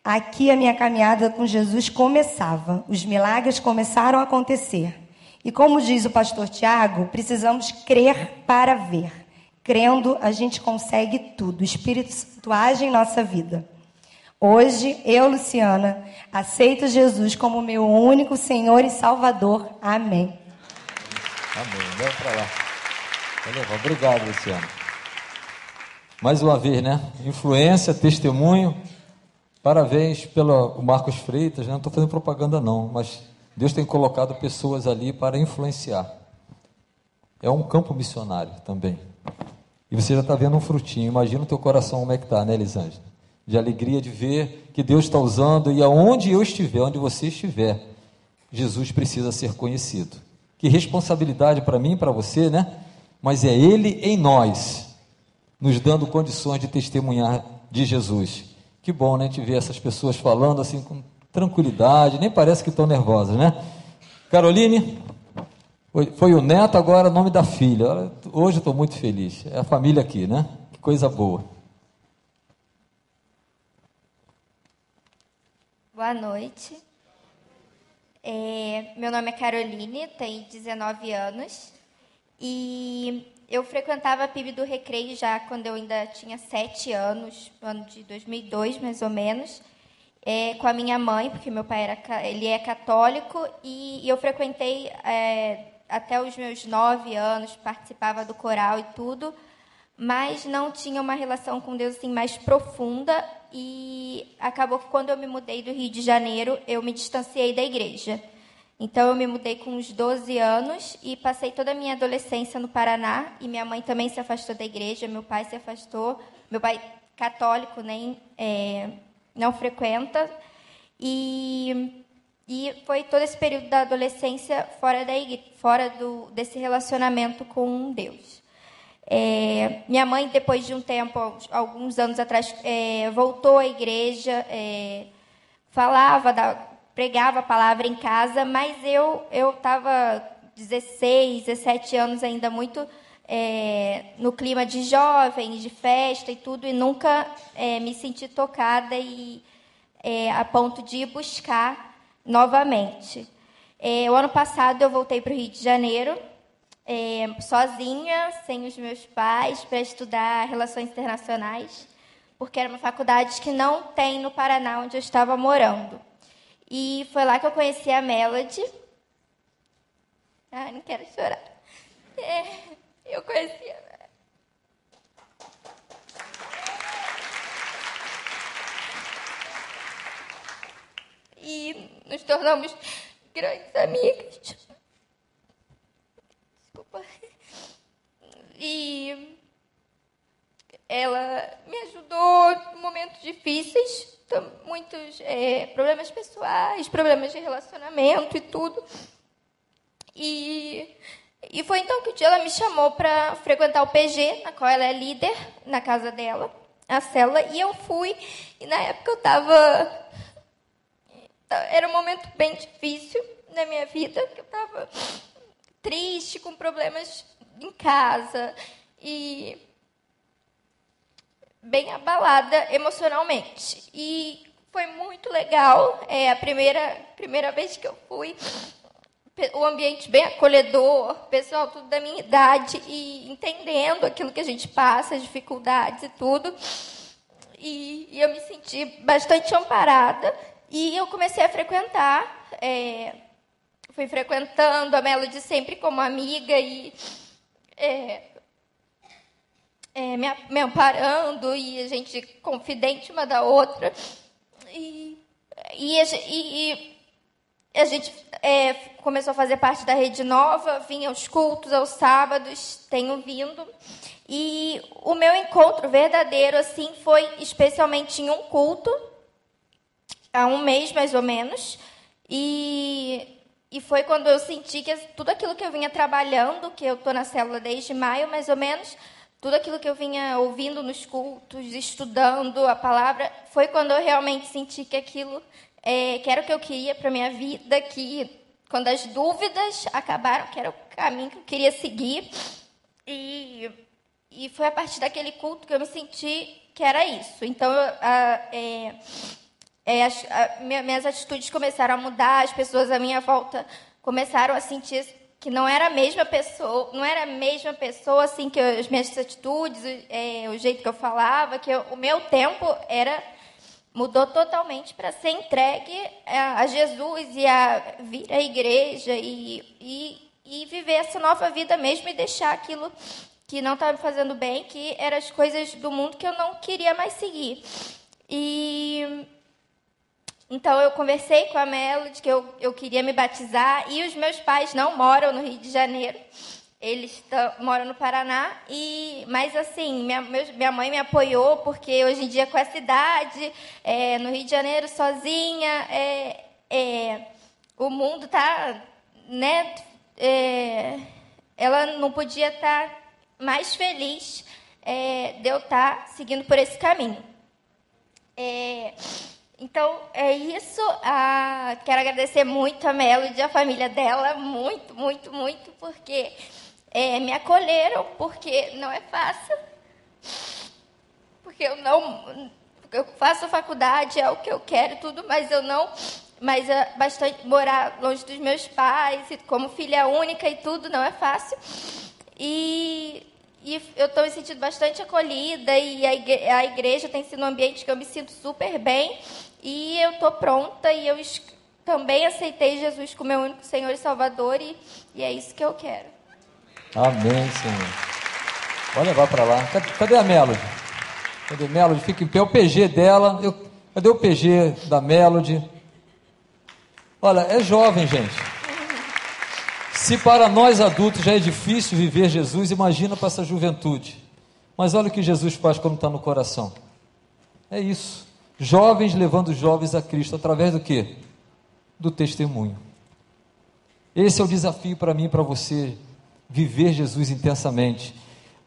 Aqui a minha caminhada com Jesus começava. Os milagres começaram a acontecer. E como diz o pastor Tiago, precisamos crer para ver. Crendo, a gente consegue tudo. O Espírito Santo age em nossa vida. Hoje, eu, Luciana, aceito Jesus como meu único Senhor e Salvador. Amém. Amém. Leva para lá. Valeu, obrigado, Luciana. Mais uma vez, né? Influência, testemunho. Parabéns pelo Marcos Freitas, né? Não estou fazendo propaganda, não, mas Deus tem colocado pessoas ali para influenciar. É um campo missionário também. E você já está vendo um frutinho. Imagina o teu coração como é que está, né, Elisângela? de alegria de ver que Deus está usando e aonde eu estiver, onde você estiver, Jesus precisa ser conhecido. Que responsabilidade para mim e para você, né? Mas é Ele em nós, nos dando condições de testemunhar de Jesus. Que bom, né? Te ver essas pessoas falando assim com tranquilidade, nem parece que estão nervosas, né? Caroline, foi, o neto, agora o nome da filha. Hoje estou muito feliz. É a família aqui, né? Que coisa boa. Boa noite. É, meu nome é Caroline, tenho 19 anos. E eu frequentava a PIB do Recreio já quando eu ainda tinha 7 anos, no ano de 2002, mais ou menos é, com a minha mãe, porque meu pai era, ele é católico, e, e eu frequentei é, até os meus nove anos, participava do coral e tudo, mas não tinha uma relação com Deus assim mais profunda e acabou que quando eu me mudei do Rio de Janeiro, eu me distanciei da igreja. Então eu me mudei com uns 12 anos e passei toda a minha adolescência no Paraná e minha mãe também se afastou da igreja, meu pai se afastou, meu pai católico nem é, não frequenta. E, e foi todo esse período da adolescência fora, da fora do, desse relacionamento com Deus. É, minha mãe, depois de um tempo, alguns anos atrás, é, voltou à igreja, é, falava, da, pregava a palavra em casa, mas eu eu estava 16, 17 anos ainda muito é, no clima de jovem, de festa e tudo, e nunca é, me senti tocada e é, a ponto de buscar novamente. É, o ano passado eu voltei para o Rio de Janeiro, é, sozinha, sem os meus pais, para estudar relações internacionais, porque era uma faculdade que não tem no Paraná, onde eu estava morando. E foi lá que eu conheci a Melody. Ah, não quero chorar. É. Eu conhecia. E nos tornamos grandes amigas. Desculpa. E ela me ajudou em momentos difíceis, muitos é, problemas pessoais, problemas de relacionamento e tudo. E e foi então que ela me chamou para frequentar o PG, na qual ela é líder, na casa dela, a célula, e eu fui. E na época eu estava. Era um momento bem difícil na minha vida, que eu estava triste, com problemas em casa e bem abalada emocionalmente. E foi muito legal. É a primeira, primeira vez que eu fui o ambiente bem acolhedor, pessoal tudo da minha idade e entendendo aquilo que a gente passa, as dificuldades e tudo. E, e eu me senti bastante amparada e eu comecei a frequentar. É, fui frequentando a Melody sempre como amiga e é, é, me, me amparando e a gente confidente uma da outra. E, e, e a gente é, começou a fazer parte da rede nova, vinha aos cultos, aos sábados, tenho vindo. E o meu encontro verdadeiro, assim, foi especialmente em um culto, há um mês mais ou menos. E, e foi quando eu senti que tudo aquilo que eu vinha trabalhando, que eu estou na célula desde maio mais ou menos, tudo aquilo que eu vinha ouvindo nos cultos, estudando a palavra, foi quando eu realmente senti que aquilo é, que era o que eu queria para minha vida, que quando as dúvidas acabaram, que era o caminho que eu queria seguir. E, e foi a partir daquele culto que eu me senti que era isso. Então, a, é, é, as, a, minhas atitudes começaram a mudar, as pessoas à minha volta começaram a sentir que não era a mesma pessoa, não era a mesma pessoa assim que eu, as minhas atitudes, é, o jeito que eu falava, que eu, o meu tempo era mudou totalmente para ser entregue a Jesus e a vir à igreja e, e, e viver essa nova vida mesmo e deixar aquilo que não estava me fazendo bem, que eram as coisas do mundo que eu não queria mais seguir. E então eu conversei com a Melody que eu, eu queria me batizar e os meus pais não moram no Rio de Janeiro. Eles moram no Paraná, e mas assim, minha, minha mãe me apoiou, porque hoje em dia, com essa idade, é, no Rio de Janeiro, sozinha, é, é, o mundo está. Né, é, ela não podia estar tá mais feliz é, de eu estar tá seguindo por esse caminho. É, Então, é isso. Ah, quero agradecer muito a Melody e a família dela, muito, muito, muito, porque é, me acolheram, porque não é fácil. Porque eu não. Eu faço faculdade, é o que eu quero tudo, mas eu não. Mas é bastante morar longe dos meus pais, como filha única e tudo, não é fácil. E e eu estou me sentindo bastante acolhida e a igreja, a igreja, tem sido um ambiente que eu me sinto super bem e eu estou pronta e eu também aceitei Jesus como meu único Senhor e Salvador e, e é isso que eu quero. Amém, Senhor. Pode levar para lá. Cadê, cadê, a Melody? Cadê a Melody? Fica em pé. O PG dela. Eu, cadê o PG da Melody? Olha, é jovem, gente. Se para nós adultos já é difícil viver Jesus, imagina para essa juventude. Mas olha o que Jesus faz quando está no coração. É isso. Jovens levando jovens a Cristo através do que? Do testemunho. Esse é o desafio para mim e para você, viver Jesus intensamente.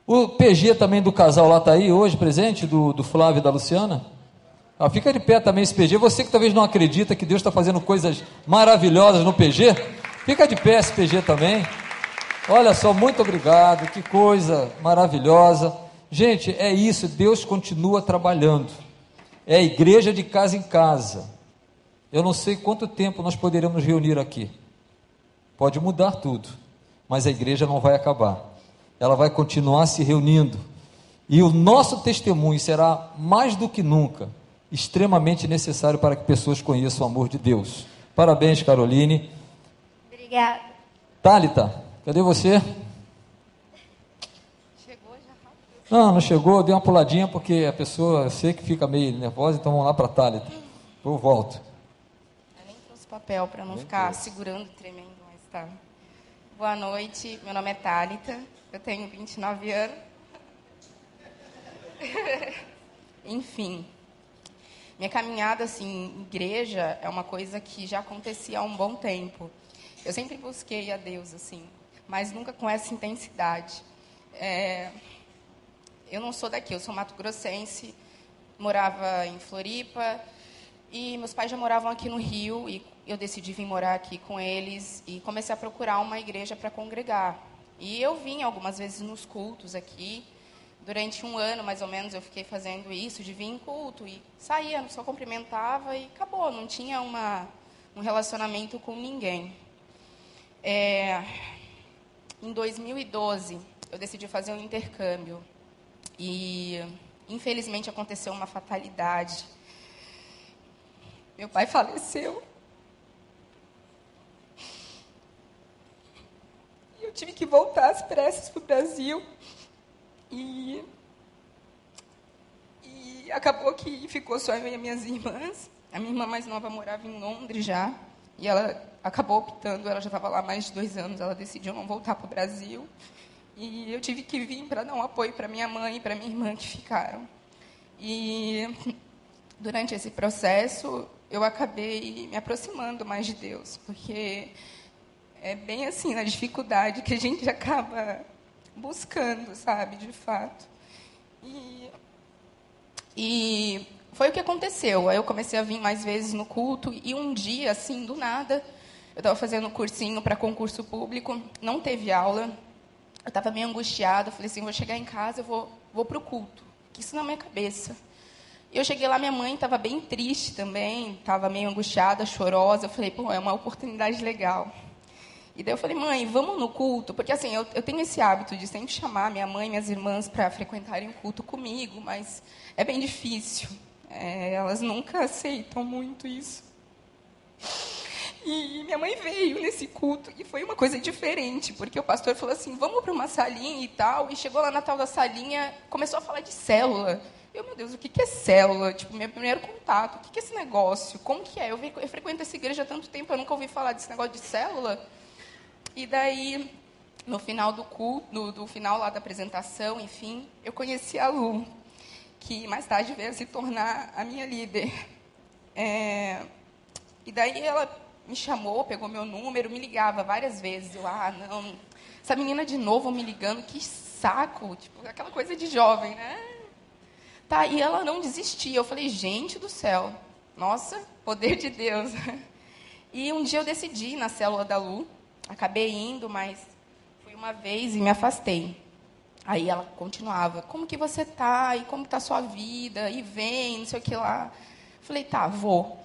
O PG também do casal lá está aí hoje, presente, do, do Flávio e da Luciana. Ah, fica de pé também esse PG. Você que talvez não acredita que Deus está fazendo coisas maravilhosas no PG, Fica de pé, SPG também. Olha só, muito obrigado, que coisa maravilhosa. Gente, é isso, Deus continua trabalhando. É igreja de casa em casa. Eu não sei quanto tempo nós poderemos reunir aqui. Pode mudar tudo, mas a igreja não vai acabar. Ela vai continuar se reunindo. E o nosso testemunho será mais do que nunca extremamente necessário para que pessoas conheçam o amor de Deus. Parabéns, Caroline. Obrigada. Thalita, cadê você? Chegou já. Não, não chegou, dei uma puladinha porque a pessoa, eu sei que fica meio nervosa, então vamos lá para a Thalita. Eu volto. Eu nem trouxe papel para não nem ficar trouxe. segurando e tremendo, mas tá. Boa noite, meu nome é Thalita, eu tenho 29 anos. Enfim, minha caminhada assim, em igreja é uma coisa que já acontecia há um bom tempo. Eu sempre busquei a Deus, assim, mas nunca com essa intensidade. É, eu não sou daqui, eu sou mato-grossense, morava em Floripa, e meus pais já moravam aqui no Rio, e eu decidi vir morar aqui com eles, e comecei a procurar uma igreja para congregar. E eu vim algumas vezes nos cultos aqui, durante um ano, mais ou menos, eu fiquei fazendo isso, de vir em culto, e saía, só cumprimentava, e acabou, não tinha uma, um relacionamento com ninguém. É, em 2012, eu decidi fazer um intercâmbio. E, infelizmente, aconteceu uma fatalidade. Meu pai faleceu. E eu tive que voltar às pressas para o Brasil. E, e acabou que ficou só eu e minhas irmãs. A minha irmã mais nova morava em Londres já. E ela acabou optando, ela já estava lá mais de dois anos, ela decidiu não voltar para o Brasil. E eu tive que vir para dar um apoio para minha mãe e para minha irmã que ficaram. E durante esse processo, eu acabei me aproximando mais de Deus, porque é bem assim, na dificuldade que a gente acaba buscando, sabe, de fato. E, e foi o que aconteceu. Aí eu comecei a vir mais vezes no culto e um dia, assim, do nada, eu estava fazendo um cursinho para concurso público, não teve aula. Eu estava meio angustiada, falei assim, vou chegar em casa, eu vou, vou para o culto. Isso na minha cabeça. Eu cheguei lá, minha mãe estava bem triste também, estava meio angustiada, chorosa. Eu falei, pô, é uma oportunidade legal. E daí eu falei, mãe, vamos no culto? Porque assim, eu, eu tenho esse hábito de sempre chamar minha mãe e minhas irmãs para frequentarem o culto comigo, mas é bem difícil. É, elas nunca aceitam muito isso. E minha mãe veio nesse culto e foi uma coisa diferente, porque o pastor falou assim: vamos para uma salinha e tal. E chegou lá na tal da salinha, começou a falar de célula. Eu, meu Deus, o que é célula? Tipo, meu primeiro contato, o que é esse negócio? Como que é? Eu, frequento essa igreja há tanto tempo, eu nunca ouvi falar desse negócio de célula. E daí, no final do culto, no, do final lá da apresentação, enfim, eu conheci a Lu que mais tarde veio a se tornar a minha líder. É, e daí ela me chamou, pegou meu número, me ligava várias vezes. Eu, ah, não, essa menina de novo me ligando, que saco, tipo, aquela coisa de jovem, né? Tá, e ela não desistia. Eu falei, gente do céu, Nossa, poder de Deus. E um dia eu decidi na célula da Lu. Acabei indo, mas fui uma vez e me afastei. Aí ela continuava: Como que você tá? E como está a sua vida? E vem, não sei o que lá. Falei: Tá, vou.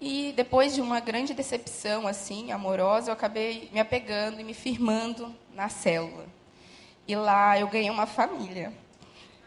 E depois de uma grande decepção assim, amorosa, eu acabei me apegando e me firmando na célula. E lá eu ganhei uma família.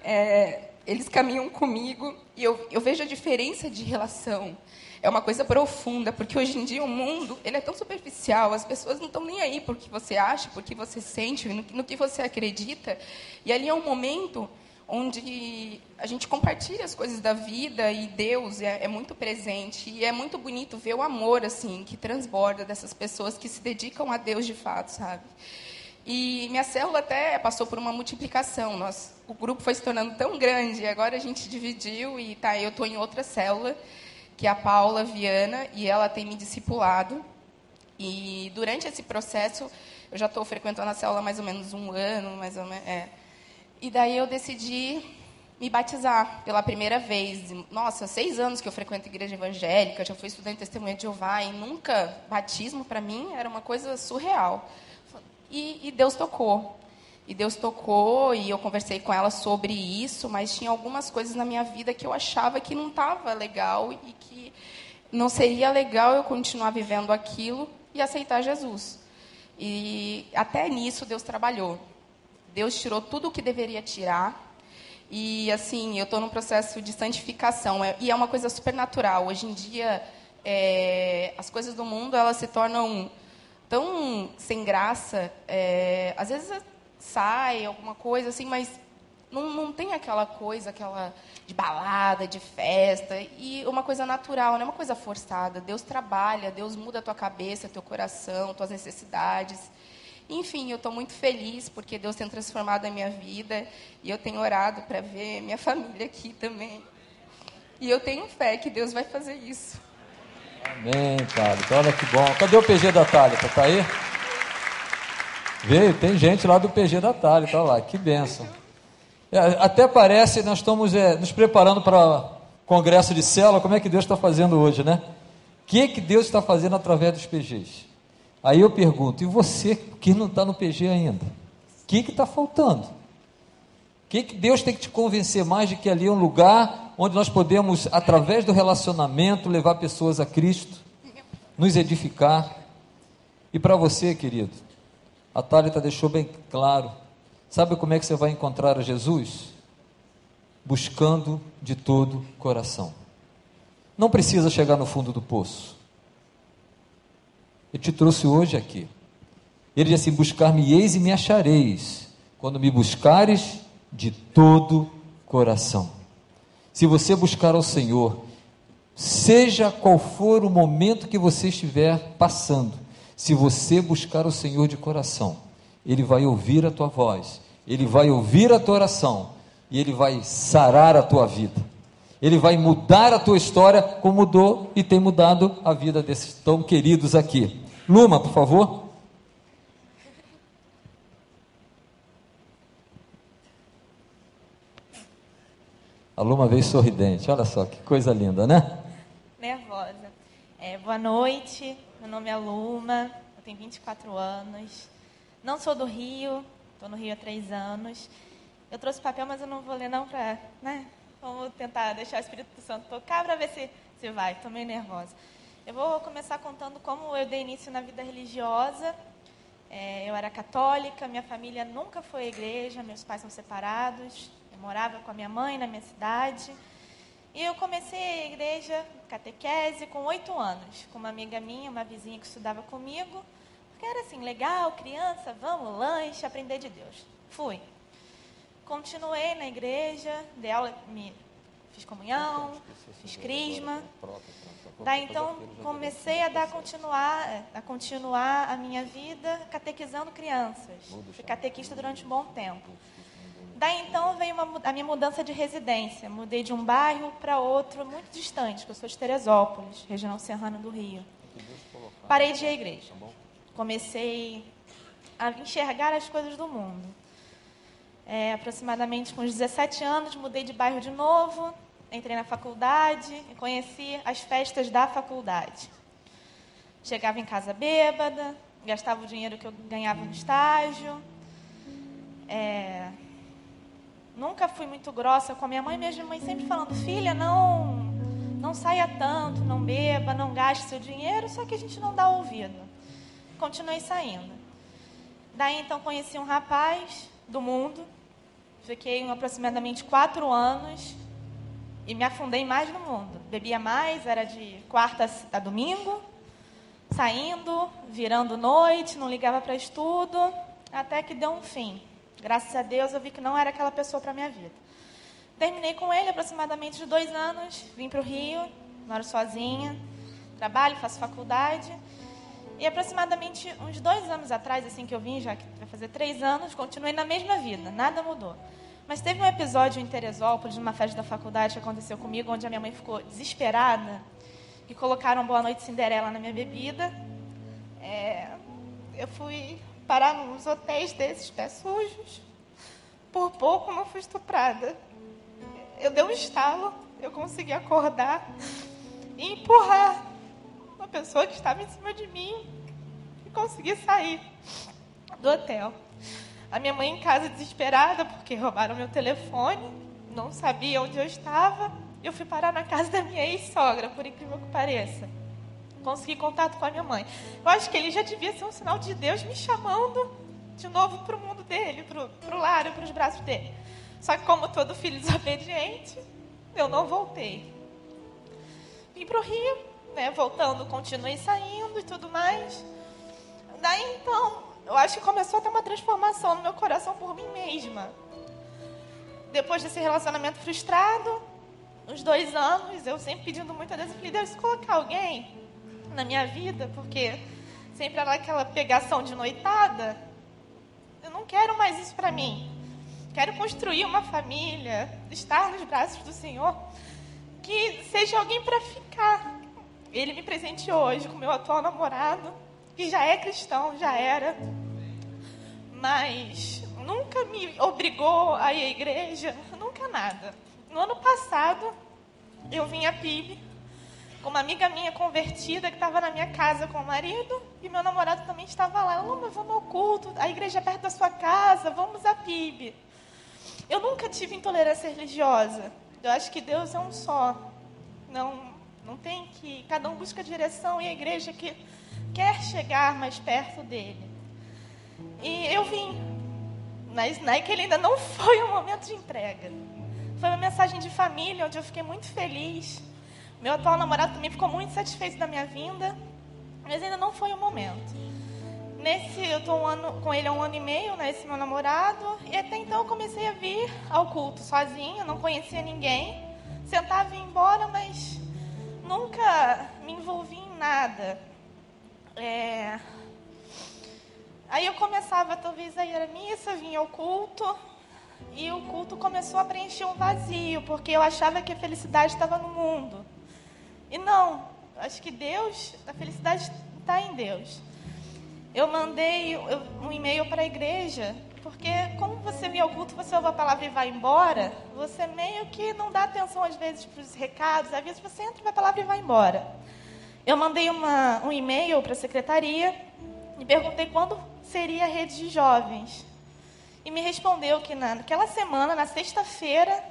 É, eles caminham comigo e eu, eu vejo a diferença de relação é uma coisa profunda, porque hoje em dia o mundo ele é tão superficial, as pessoas não estão nem aí por que você acha, por que você sente, no, no que você acredita. E ali é um momento onde a gente compartilha as coisas da vida e Deus é, é, muito presente e é muito bonito ver o amor assim que transborda dessas pessoas que se dedicam a Deus de fato, sabe? E minha célula até passou por uma multiplicação. Nós, o grupo foi se tornando tão grande, e agora a gente dividiu e tá, eu estou em outra célula que é a Paula Viana, e ela tem me discipulado. E durante esse processo, eu já estou frequentando a célula há mais ou menos um ano, mais ou menos. É. E daí eu decidi me batizar pela primeira vez. Nossa, seis anos que eu frequento igreja evangélica, já fui estudante testemunha de Jeová, e nunca batismo para mim era uma coisa surreal. E, e Deus tocou. E Deus tocou e eu conversei com ela sobre isso, mas tinha algumas coisas na minha vida que eu achava que não estava legal e que não seria legal eu continuar vivendo aquilo e aceitar Jesus. E até nisso Deus trabalhou. Deus tirou tudo o que deveria tirar. E assim, eu estou num processo de santificação. É, e é uma coisa super natural. Hoje em dia, é, as coisas do mundo elas se tornam tão sem graça. É, às vezes sai, alguma coisa assim, mas não, não tem aquela coisa, aquela de balada, de festa, e uma coisa natural, não é uma coisa forçada. Deus trabalha, Deus muda a tua cabeça, teu coração, tuas necessidades. Enfim, eu estou muito feliz porque Deus tem transformado a minha vida e eu tenho orado para ver minha família aqui também. E eu tenho fé que Deus vai fazer isso. Amém, Thalita. Olha que bom. Cadê o PG da Thalita? Está aí? Veio, tem gente lá do PG da Thalita, tá lá, que benção. É, até parece, nós estamos é, nos preparando para congresso de célula, como é que Deus está fazendo hoje, né? O que, que Deus está fazendo através dos PGs? Aí eu pergunto, e você que não está no PG ainda? O que está faltando? O que, que Deus tem que te convencer mais de que ali é um lugar onde nós podemos, através do relacionamento, levar pessoas a Cristo, nos edificar? E para você, querido, a Thalita deixou bem claro. Sabe como é que você vai encontrar a Jesus? Buscando de todo coração. Não precisa chegar no fundo do poço. Eu te trouxe hoje aqui. Ele disse assim: Buscar-me-eis e me achareis, quando me buscares de todo coração. Se você buscar ao Senhor, seja qual for o momento que você estiver passando, se você buscar o Senhor de coração, Ele vai ouvir a tua voz, Ele vai ouvir a tua oração e Ele vai sarar a tua vida. Ele vai mudar a tua história, como mudou e tem mudado a vida desses tão queridos aqui. Luma, por favor. A Luma veio sorridente, olha só que coisa linda, né? Nervosa. É, boa noite, meu nome é Luma, eu tenho 24 anos. Não sou do Rio, estou no Rio há três anos. Eu trouxe papel, mas eu não vou ler não para, né? Vamos tentar deixar o Espírito Santo tocar para ver se, se vai. Estou meio nervosa. Eu vou começar contando como eu dei início na vida religiosa. É, eu era católica, minha família nunca foi à igreja, meus pais são separados. Eu morava com a minha mãe na minha cidade. E eu comecei a igreja, catequese, com oito anos, com uma amiga minha, uma vizinha que estudava comigo. Porque era assim, legal, criança, vamos, lanche, aprender de Deus. Fui. Continuei na igreja, dei aula, me, fiz comunhão, fiz crisma. Daí então comecei a dar continuar, a continuar a minha vida catequizando crianças. Fui catequista durante um bom tempo. Daí então veio uma, a minha mudança de residência. Mudei de um bairro para outro, muito distante, que eu sou de Teresópolis, região serrana do Rio. Parei de ir à igreja. Comecei a enxergar as coisas do mundo. É, aproximadamente com uns 17 anos, mudei de bairro de novo. entrei na faculdade e conheci as festas da faculdade. Chegava em casa bêbada, gastava o dinheiro que eu ganhava no estágio. É, nunca fui muito grossa com a minha mãe, minha mãe sempre falando, filha, não, não saia tanto, não beba, não gaste seu dinheiro, só que a gente não dá ouvido. Continuei saindo. Daí então conheci um rapaz do mundo, fiquei aproximadamente quatro anos e me afundei mais no mundo. Bebia mais, era de quarta a domingo, saindo, virando noite, não ligava para estudo, até que deu um fim. Graças a Deus eu vi que não era aquela pessoa para minha vida. Terminei com ele aproximadamente de dois anos, vim para o Rio, moro sozinha, trabalho, faço faculdade. E aproximadamente uns dois anos atrás, assim que eu vim, já que vai fazer três anos, continuei na mesma vida, nada mudou. Mas teve um episódio em Teresópolis, numa festa da faculdade que aconteceu comigo, onde a minha mãe ficou desesperada e colocaram Boa Noite Cinderela na minha bebida. É, eu fui parar nos hotéis desses pés sujos. Por pouco não fui estuprada. Eu dei um estalo, eu consegui acordar e empurrar uma pessoa que estava em cima de mim e consegui sair do hotel. A minha mãe em casa desesperada porque roubaram meu telefone, não sabia onde eu estava. Eu fui parar na casa da minha ex-sogra, por incrível que pareça consegui contato com a minha mãe. Eu acho que ele já devia ser um sinal de Deus me chamando de novo para o mundo dele, para o lar, para os braços dele. Só que, como todo filho desobediente, eu não voltei. Vim para o Rio, né, voltando, continuei saindo e tudo mais. Daí então, eu acho que começou a ter uma transformação no meu coração por mim mesma. Depois desse relacionamento frustrado, uns dois anos, eu sempre pedindo muito a Deus, eu falei, Deus, se colocar alguém na minha vida, porque sempre era aquela pegação de noitada. Eu não quero mais isso para mim. Quero construir uma família, estar nos braços do Senhor, que seja alguém para ficar. Ele me presenteou hoje com meu atual namorado, que já é cristão, já era, mas nunca me obrigou a ir à igreja, nunca nada. No ano passado, eu vim a PIB com uma amiga minha convertida que estava na minha casa com o marido e meu namorado também estava lá. Luma, vamos ao culto, a igreja é perto da sua casa, vamos à PIB. Eu nunca tive intolerância religiosa. Eu acho que Deus é um só. Não, não tem que. Cada um busca direção e a igreja que quer chegar mais perto dele. E eu vim. Mas naquele ainda não foi um momento de entrega. Foi uma mensagem de família, onde eu fiquei muito feliz meu atual namorado também ficou muito satisfeito da minha vinda, mas ainda não foi o momento. Nesse, eu estou um com ele há um ano e meio, né, esse meu namorado, e até então eu comecei a vir ao culto sozinha, não conhecia ninguém, sentava e ia embora, mas nunca me envolvi em nada. É... Aí eu começava, talvez, a ir à missa, vinha ao culto, e o culto começou a preencher um vazio, porque eu achava que a felicidade estava no mundo. E não, acho que Deus, a felicidade está em Deus. Eu mandei um e-mail para a igreja, porque como você vem ao culto, você ouve a palavra e vai embora, você meio que não dá atenção às vezes para os recados, às vezes você entra, a palavra e vai embora. Eu mandei uma, um e-mail para a secretaria e perguntei quando seria a rede de jovens. E me respondeu que naquela semana, na sexta-feira,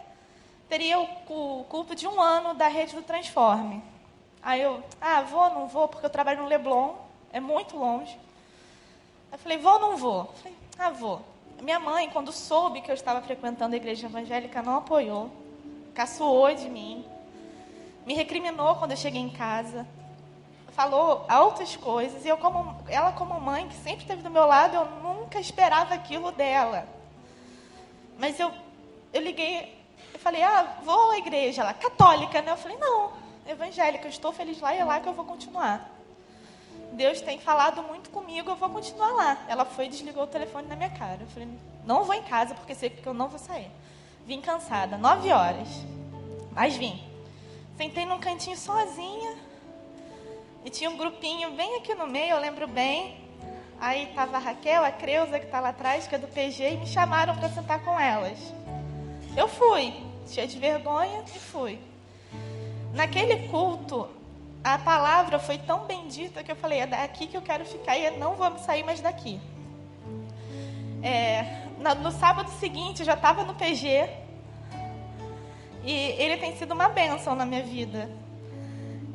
teria o culto de um ano da rede do Transforme. Aí eu, ah, vou, não vou, porque eu trabalho no Leblon, é muito longe. Eu falei, vou ou não vou? Falei, ah, vou. Minha mãe, quando soube que eu estava frequentando a igreja evangélica, não apoiou, caçoou de mim, me recriminou quando eu cheguei em casa, falou altas coisas, e eu como, ela como mãe, que sempre esteve do meu lado, eu nunca esperava aquilo dela. Mas eu, eu liguei eu falei, ah, vou à igreja lá, católica, né? Eu falei, não, evangélica, eu estou feliz lá e é lá que eu vou continuar. Deus tem falado muito comigo, eu vou continuar lá. Ela foi e desligou o telefone na minha cara. Eu falei, não vou em casa porque sei que eu não vou sair. Vim cansada, nove horas. Mas vim. Sentei num cantinho sozinha. E tinha um grupinho bem aqui no meio, eu lembro bem. Aí estava a Raquel, a Creuza, que está lá atrás, que é do PG, e me chamaram para sentar com elas. Eu fui. cheia de vergonha, e fui. Naquele culto, a palavra foi tão bendita que eu falei: é daqui que eu quero ficar e não vou sair mais daqui. É, no sábado seguinte, eu já estava no PG. E ele tem sido uma bênção na minha vida.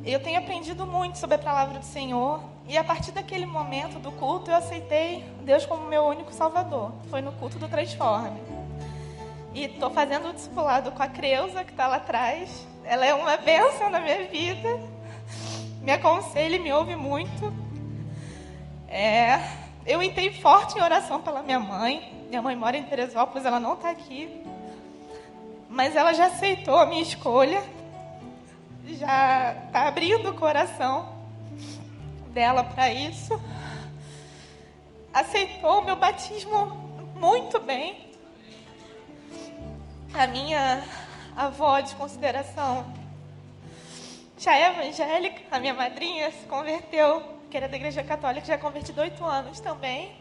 Eu tenho aprendido muito sobre a palavra do Senhor. E a partir daquele momento do culto, eu aceitei Deus como meu único salvador. Foi no culto do Transforme. E estou fazendo o discipulado com a Creuza, que está lá atrás. Ela é uma bênção na minha vida. Me aconselha e me ouve muito. É, eu entrei forte em oração pela minha mãe. Minha mãe mora em Teresópolis, ela não está aqui. Mas ela já aceitou a minha escolha. Já está abrindo o coração dela para isso. Aceitou o meu batismo muito bem. A minha avó de consideração já é evangélica, a minha madrinha se converteu, que era da igreja católica, já converteu oito anos também.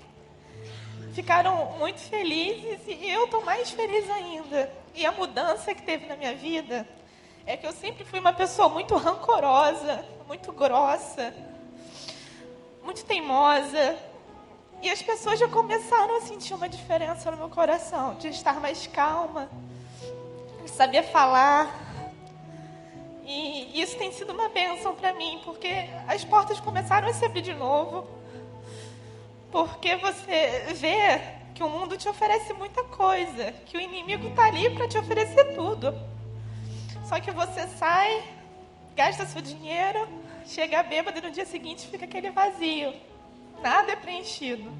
Ficaram muito felizes e eu estou mais feliz ainda. E a mudança que teve na minha vida é que eu sempre fui uma pessoa muito rancorosa, muito grossa, muito teimosa. E as pessoas já começaram a sentir uma diferença no meu coração, de estar mais calma, saber falar. E isso tem sido uma bênção para mim, porque as portas começaram a se abrir de novo. Porque você vê que o mundo te oferece muita coisa, que o inimigo está ali para te oferecer tudo. Só que você sai, gasta seu dinheiro, chega bêbado e no dia seguinte fica aquele vazio. Nada é preenchido.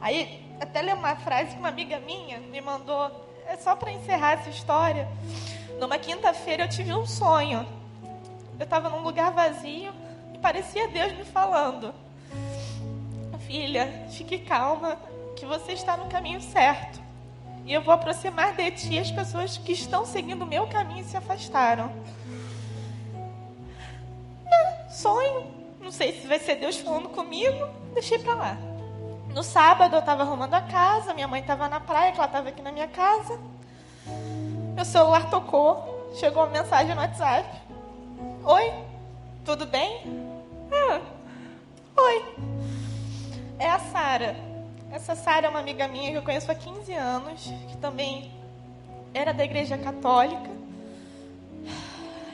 Aí, até ler uma frase que uma amiga minha me mandou, é só para encerrar essa história. Numa quinta-feira eu tive um sonho. Eu estava num lugar vazio e parecia Deus me falando: Filha, fique calma, que você está no caminho certo. E eu vou aproximar de ti as pessoas que estão seguindo o meu caminho e se afastaram. É, sonho. Não sei se vai ser Deus falando comigo. Deixei para lá. No sábado eu estava arrumando a casa, minha mãe estava na praia, que ela estava aqui na minha casa. Meu celular tocou, chegou uma mensagem no WhatsApp. Oi, tudo bem? Ah, oi. É a Sara. Essa Sara é uma amiga minha que eu conheço há 15 anos, que também era da igreja católica.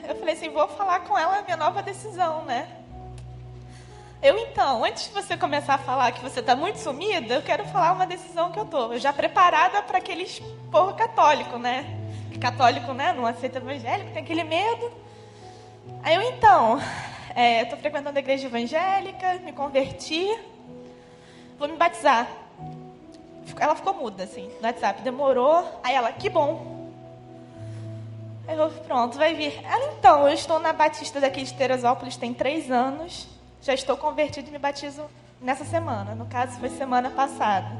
Eu falei assim, vou falar com ela a minha nova decisão, né? Eu então, antes de você começar a falar que você está muito sumida, eu quero falar uma decisão que eu tô. Já preparada para aqueles povo católico, né? Católico, né? Não aceita evangélico, tem aquele medo. Aí eu então, estou é, frequentando a igreja evangélica, me converti, vou me batizar. Ela ficou muda, assim, no WhatsApp. Demorou. Aí ela, que bom. Aí eu, pronto, vai vir. Ela, então, eu estou na Batista daqui de Teresópolis, tem três anos. Já estou convertido e me batizo nessa semana. No caso, foi semana passada.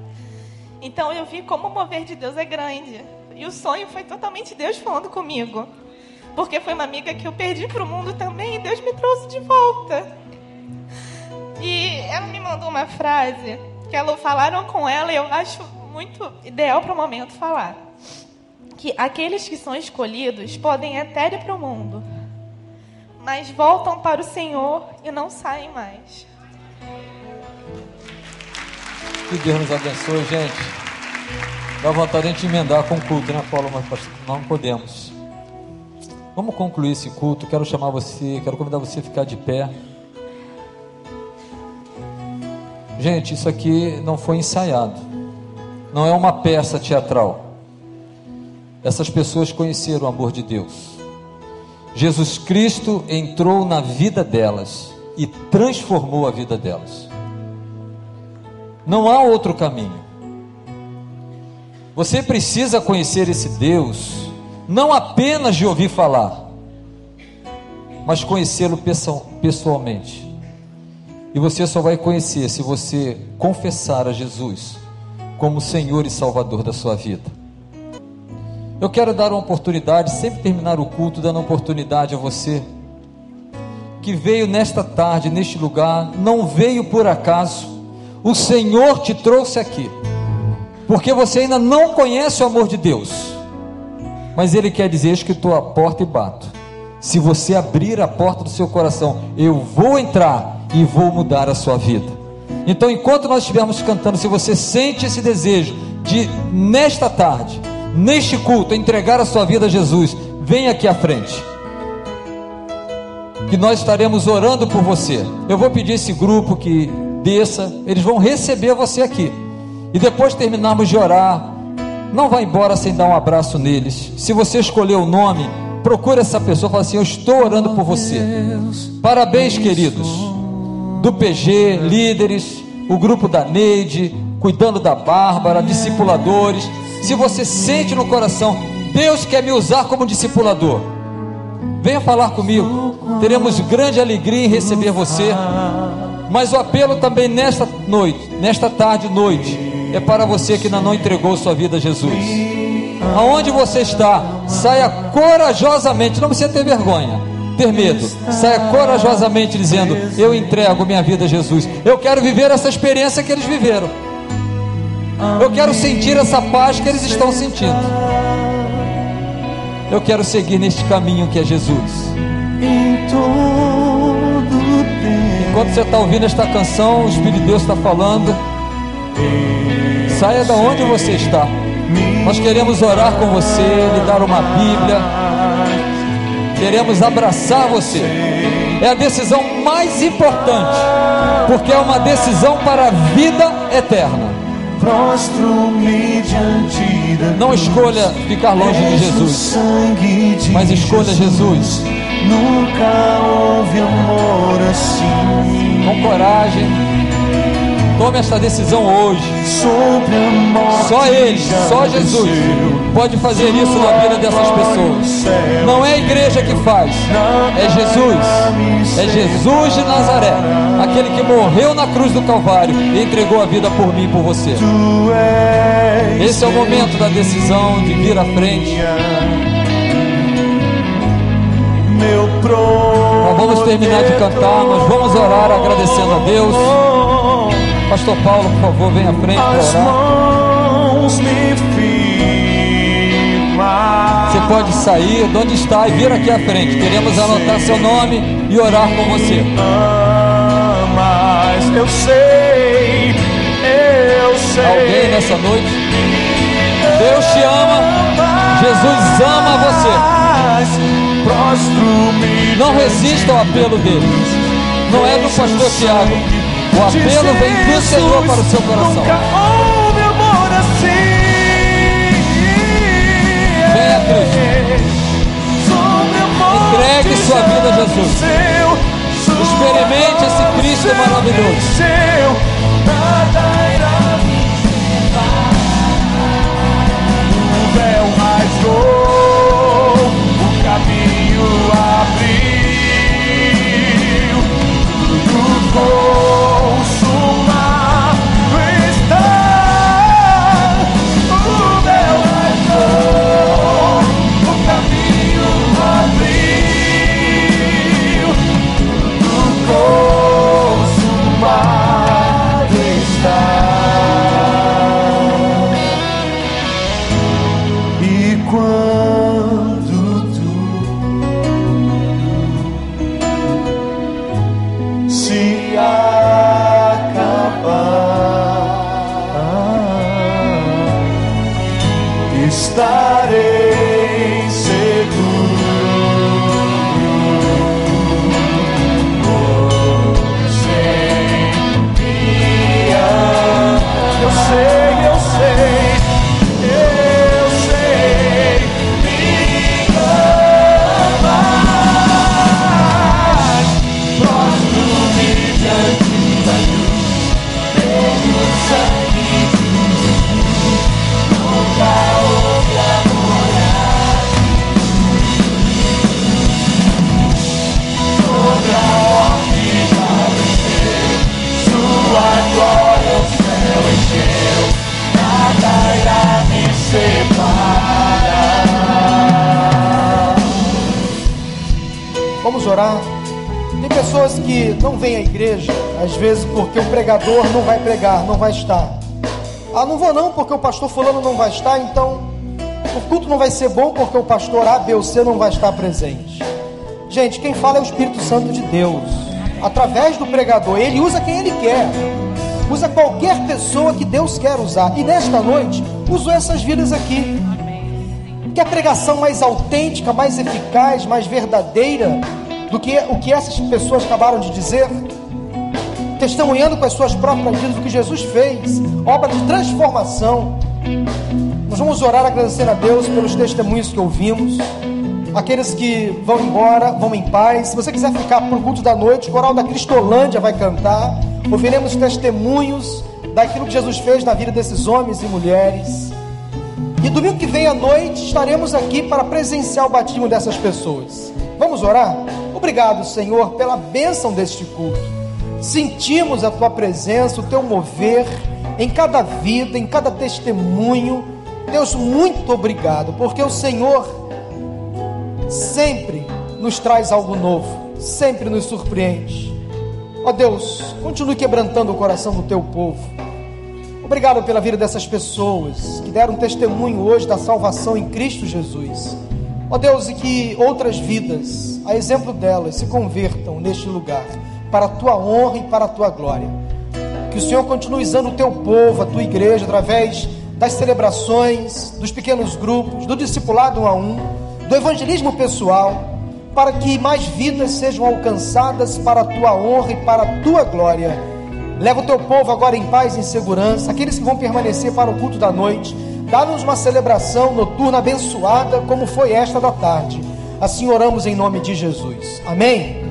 Então, eu vi como o mover de Deus é grande. E o sonho foi totalmente Deus falando comigo. Porque foi uma amiga que eu perdi para o mundo também e Deus me trouxe de volta. E ela me mandou uma frase que ela falaram com ela e eu acho muito ideal para o momento falar. Que aqueles que são escolhidos podem até ir para o mundo, mas voltam para o Senhor e não saem mais. Que Deus nos abençoe, gente. Dá vontade de emendar com o culto, né, Paulo? Mas não podemos. Vamos concluir esse culto. Quero chamar você, quero convidar você a ficar de pé. Gente, isso aqui não foi ensaiado. Não é uma peça teatral. Essas pessoas conheceram o amor de Deus. Jesus Cristo entrou na vida delas e transformou a vida delas. Não há outro caminho. Você precisa conhecer esse Deus, não apenas de ouvir falar, mas conhecê-lo pessoalmente. E você só vai conhecer se você confessar a Jesus como Senhor e Salvador da sua vida. Eu quero dar uma oportunidade, sempre terminar o culto dando oportunidade a você que veio nesta tarde, neste lugar, não veio por acaso. O Senhor te trouxe aqui, porque você ainda não conhece o amor de Deus. Mas ele quer dizer: Eis que estou à porta e bato. Se você abrir a porta do seu coração, eu vou entrar e vou mudar a sua vida. Então, enquanto nós estivermos cantando, se você sente esse desejo de, nesta tarde, neste culto, entregar a sua vida a Jesus, venha aqui à frente. Que nós estaremos orando por você. Eu vou pedir esse grupo que desça, eles vão receber você aqui. E depois terminarmos de orar, não vá embora sem dar um abraço neles. Se você escolheu o nome, procure essa pessoa fala assim: Eu estou orando por você. Parabéns, queridos. Do PG, líderes, o grupo da Neide, cuidando da Bárbara, discipuladores. Se você sente no coração, Deus quer me usar como discipulador. Venha falar comigo. Teremos grande alegria em receber você. Mas o apelo também nesta noite, nesta tarde noite, é para você que ainda não entregou sua vida a Jesus. Aonde você está, saia corajosamente, não precisa ter vergonha, ter medo. Saia corajosamente dizendo: Eu entrego minha vida a Jesus. Eu quero viver essa experiência que eles viveram. Eu quero sentir essa paz que eles estão sentindo. Eu quero seguir neste caminho que é Jesus. Enquanto você está ouvindo esta canção, o Espírito de Deus está falando. Saia da onde você está. Nós queremos orar com você, lhe dar uma Bíblia. Queremos abraçar você. É a decisão mais importante, porque é uma decisão para a vida eterna. Não escolha ficar longe de Jesus, mas escolha Jesus. Nunca houve amor assim. Com coragem, tome essa decisão hoje. Só Ele, só Jesus pode fazer isso na vida dessas pessoas. Não é a igreja que faz, é Jesus. É Jesus de Nazaré, aquele que morreu na cruz do Calvário e entregou a vida por mim e por você. Esse é o momento da decisão de vir à frente. Nós vamos terminar de cantar, nós vamos orar agradecendo a Deus. Pastor Paulo, por favor, venha à frente As mãos me. Você pode sair de onde está e vir aqui à frente. Queremos anotar seu nome e orar com você. Mas eu sei, eu sei. Alguém nessa noite? Deus te ama, Jesus ama você. Não resista ao apelo dele. Não é do pastor Tiago. O apelo vem do Senhor para o seu coração. Nunca houve amor assim. Venha, Cristo. Entregue sua vida a Jesus. Experimente esse Cristo maravilhoso. Orar. Tem pessoas que não vêm à igreja, às vezes porque o pregador não vai pregar, não vai estar. Ah, não vou não, porque o pastor fulano não vai estar, então O culto não vai ser bom porque o pastor A, B ou C não vai estar presente. Gente, quem fala é o Espírito Santo de Deus. Através do pregador, ele usa quem ele quer. Usa qualquer pessoa que Deus quer usar. E nesta noite, usou essas vidas aqui. Que a pregação mais autêntica, mais eficaz, mais verdadeira do que o que essas pessoas acabaram de dizer, testemunhando com as suas próprias vidas o que Jesus fez, obra de transformação. Nós vamos orar agradecendo a Deus pelos testemunhos que ouvimos. Aqueles que vão embora, vão em paz. Se você quiser ficar para o culto da noite, o coral da Cristolândia vai cantar. Ouviremos testemunhos daquilo que Jesus fez na vida desses homens e mulheres. E domingo que vem à noite estaremos aqui para presenciar o batismo dessas pessoas. Vamos orar? Obrigado, Senhor, pela bênção deste culto. Sentimos a tua presença, o teu mover em cada vida, em cada testemunho. Deus, muito obrigado, porque o Senhor sempre nos traz algo novo, sempre nos surpreende. Ó Deus, continue quebrantando o coração do teu povo. Obrigado pela vida dessas pessoas que deram testemunho hoje da salvação em Cristo Jesus. Ó Deus, e que outras vidas, a exemplo delas, se convertam neste lugar, para a tua honra e para a tua glória. Que o Senhor continue usando o teu povo, a tua igreja, através das celebrações, dos pequenos grupos, do discipulado um a um, do evangelismo pessoal, para que mais vidas sejam alcançadas para a tua honra e para a tua glória. Leva o teu povo agora em paz e em segurança, aqueles que vão permanecer para o culto da noite. Dá-nos uma celebração noturna abençoada, como foi esta da tarde. Assim oramos em nome de Jesus. Amém.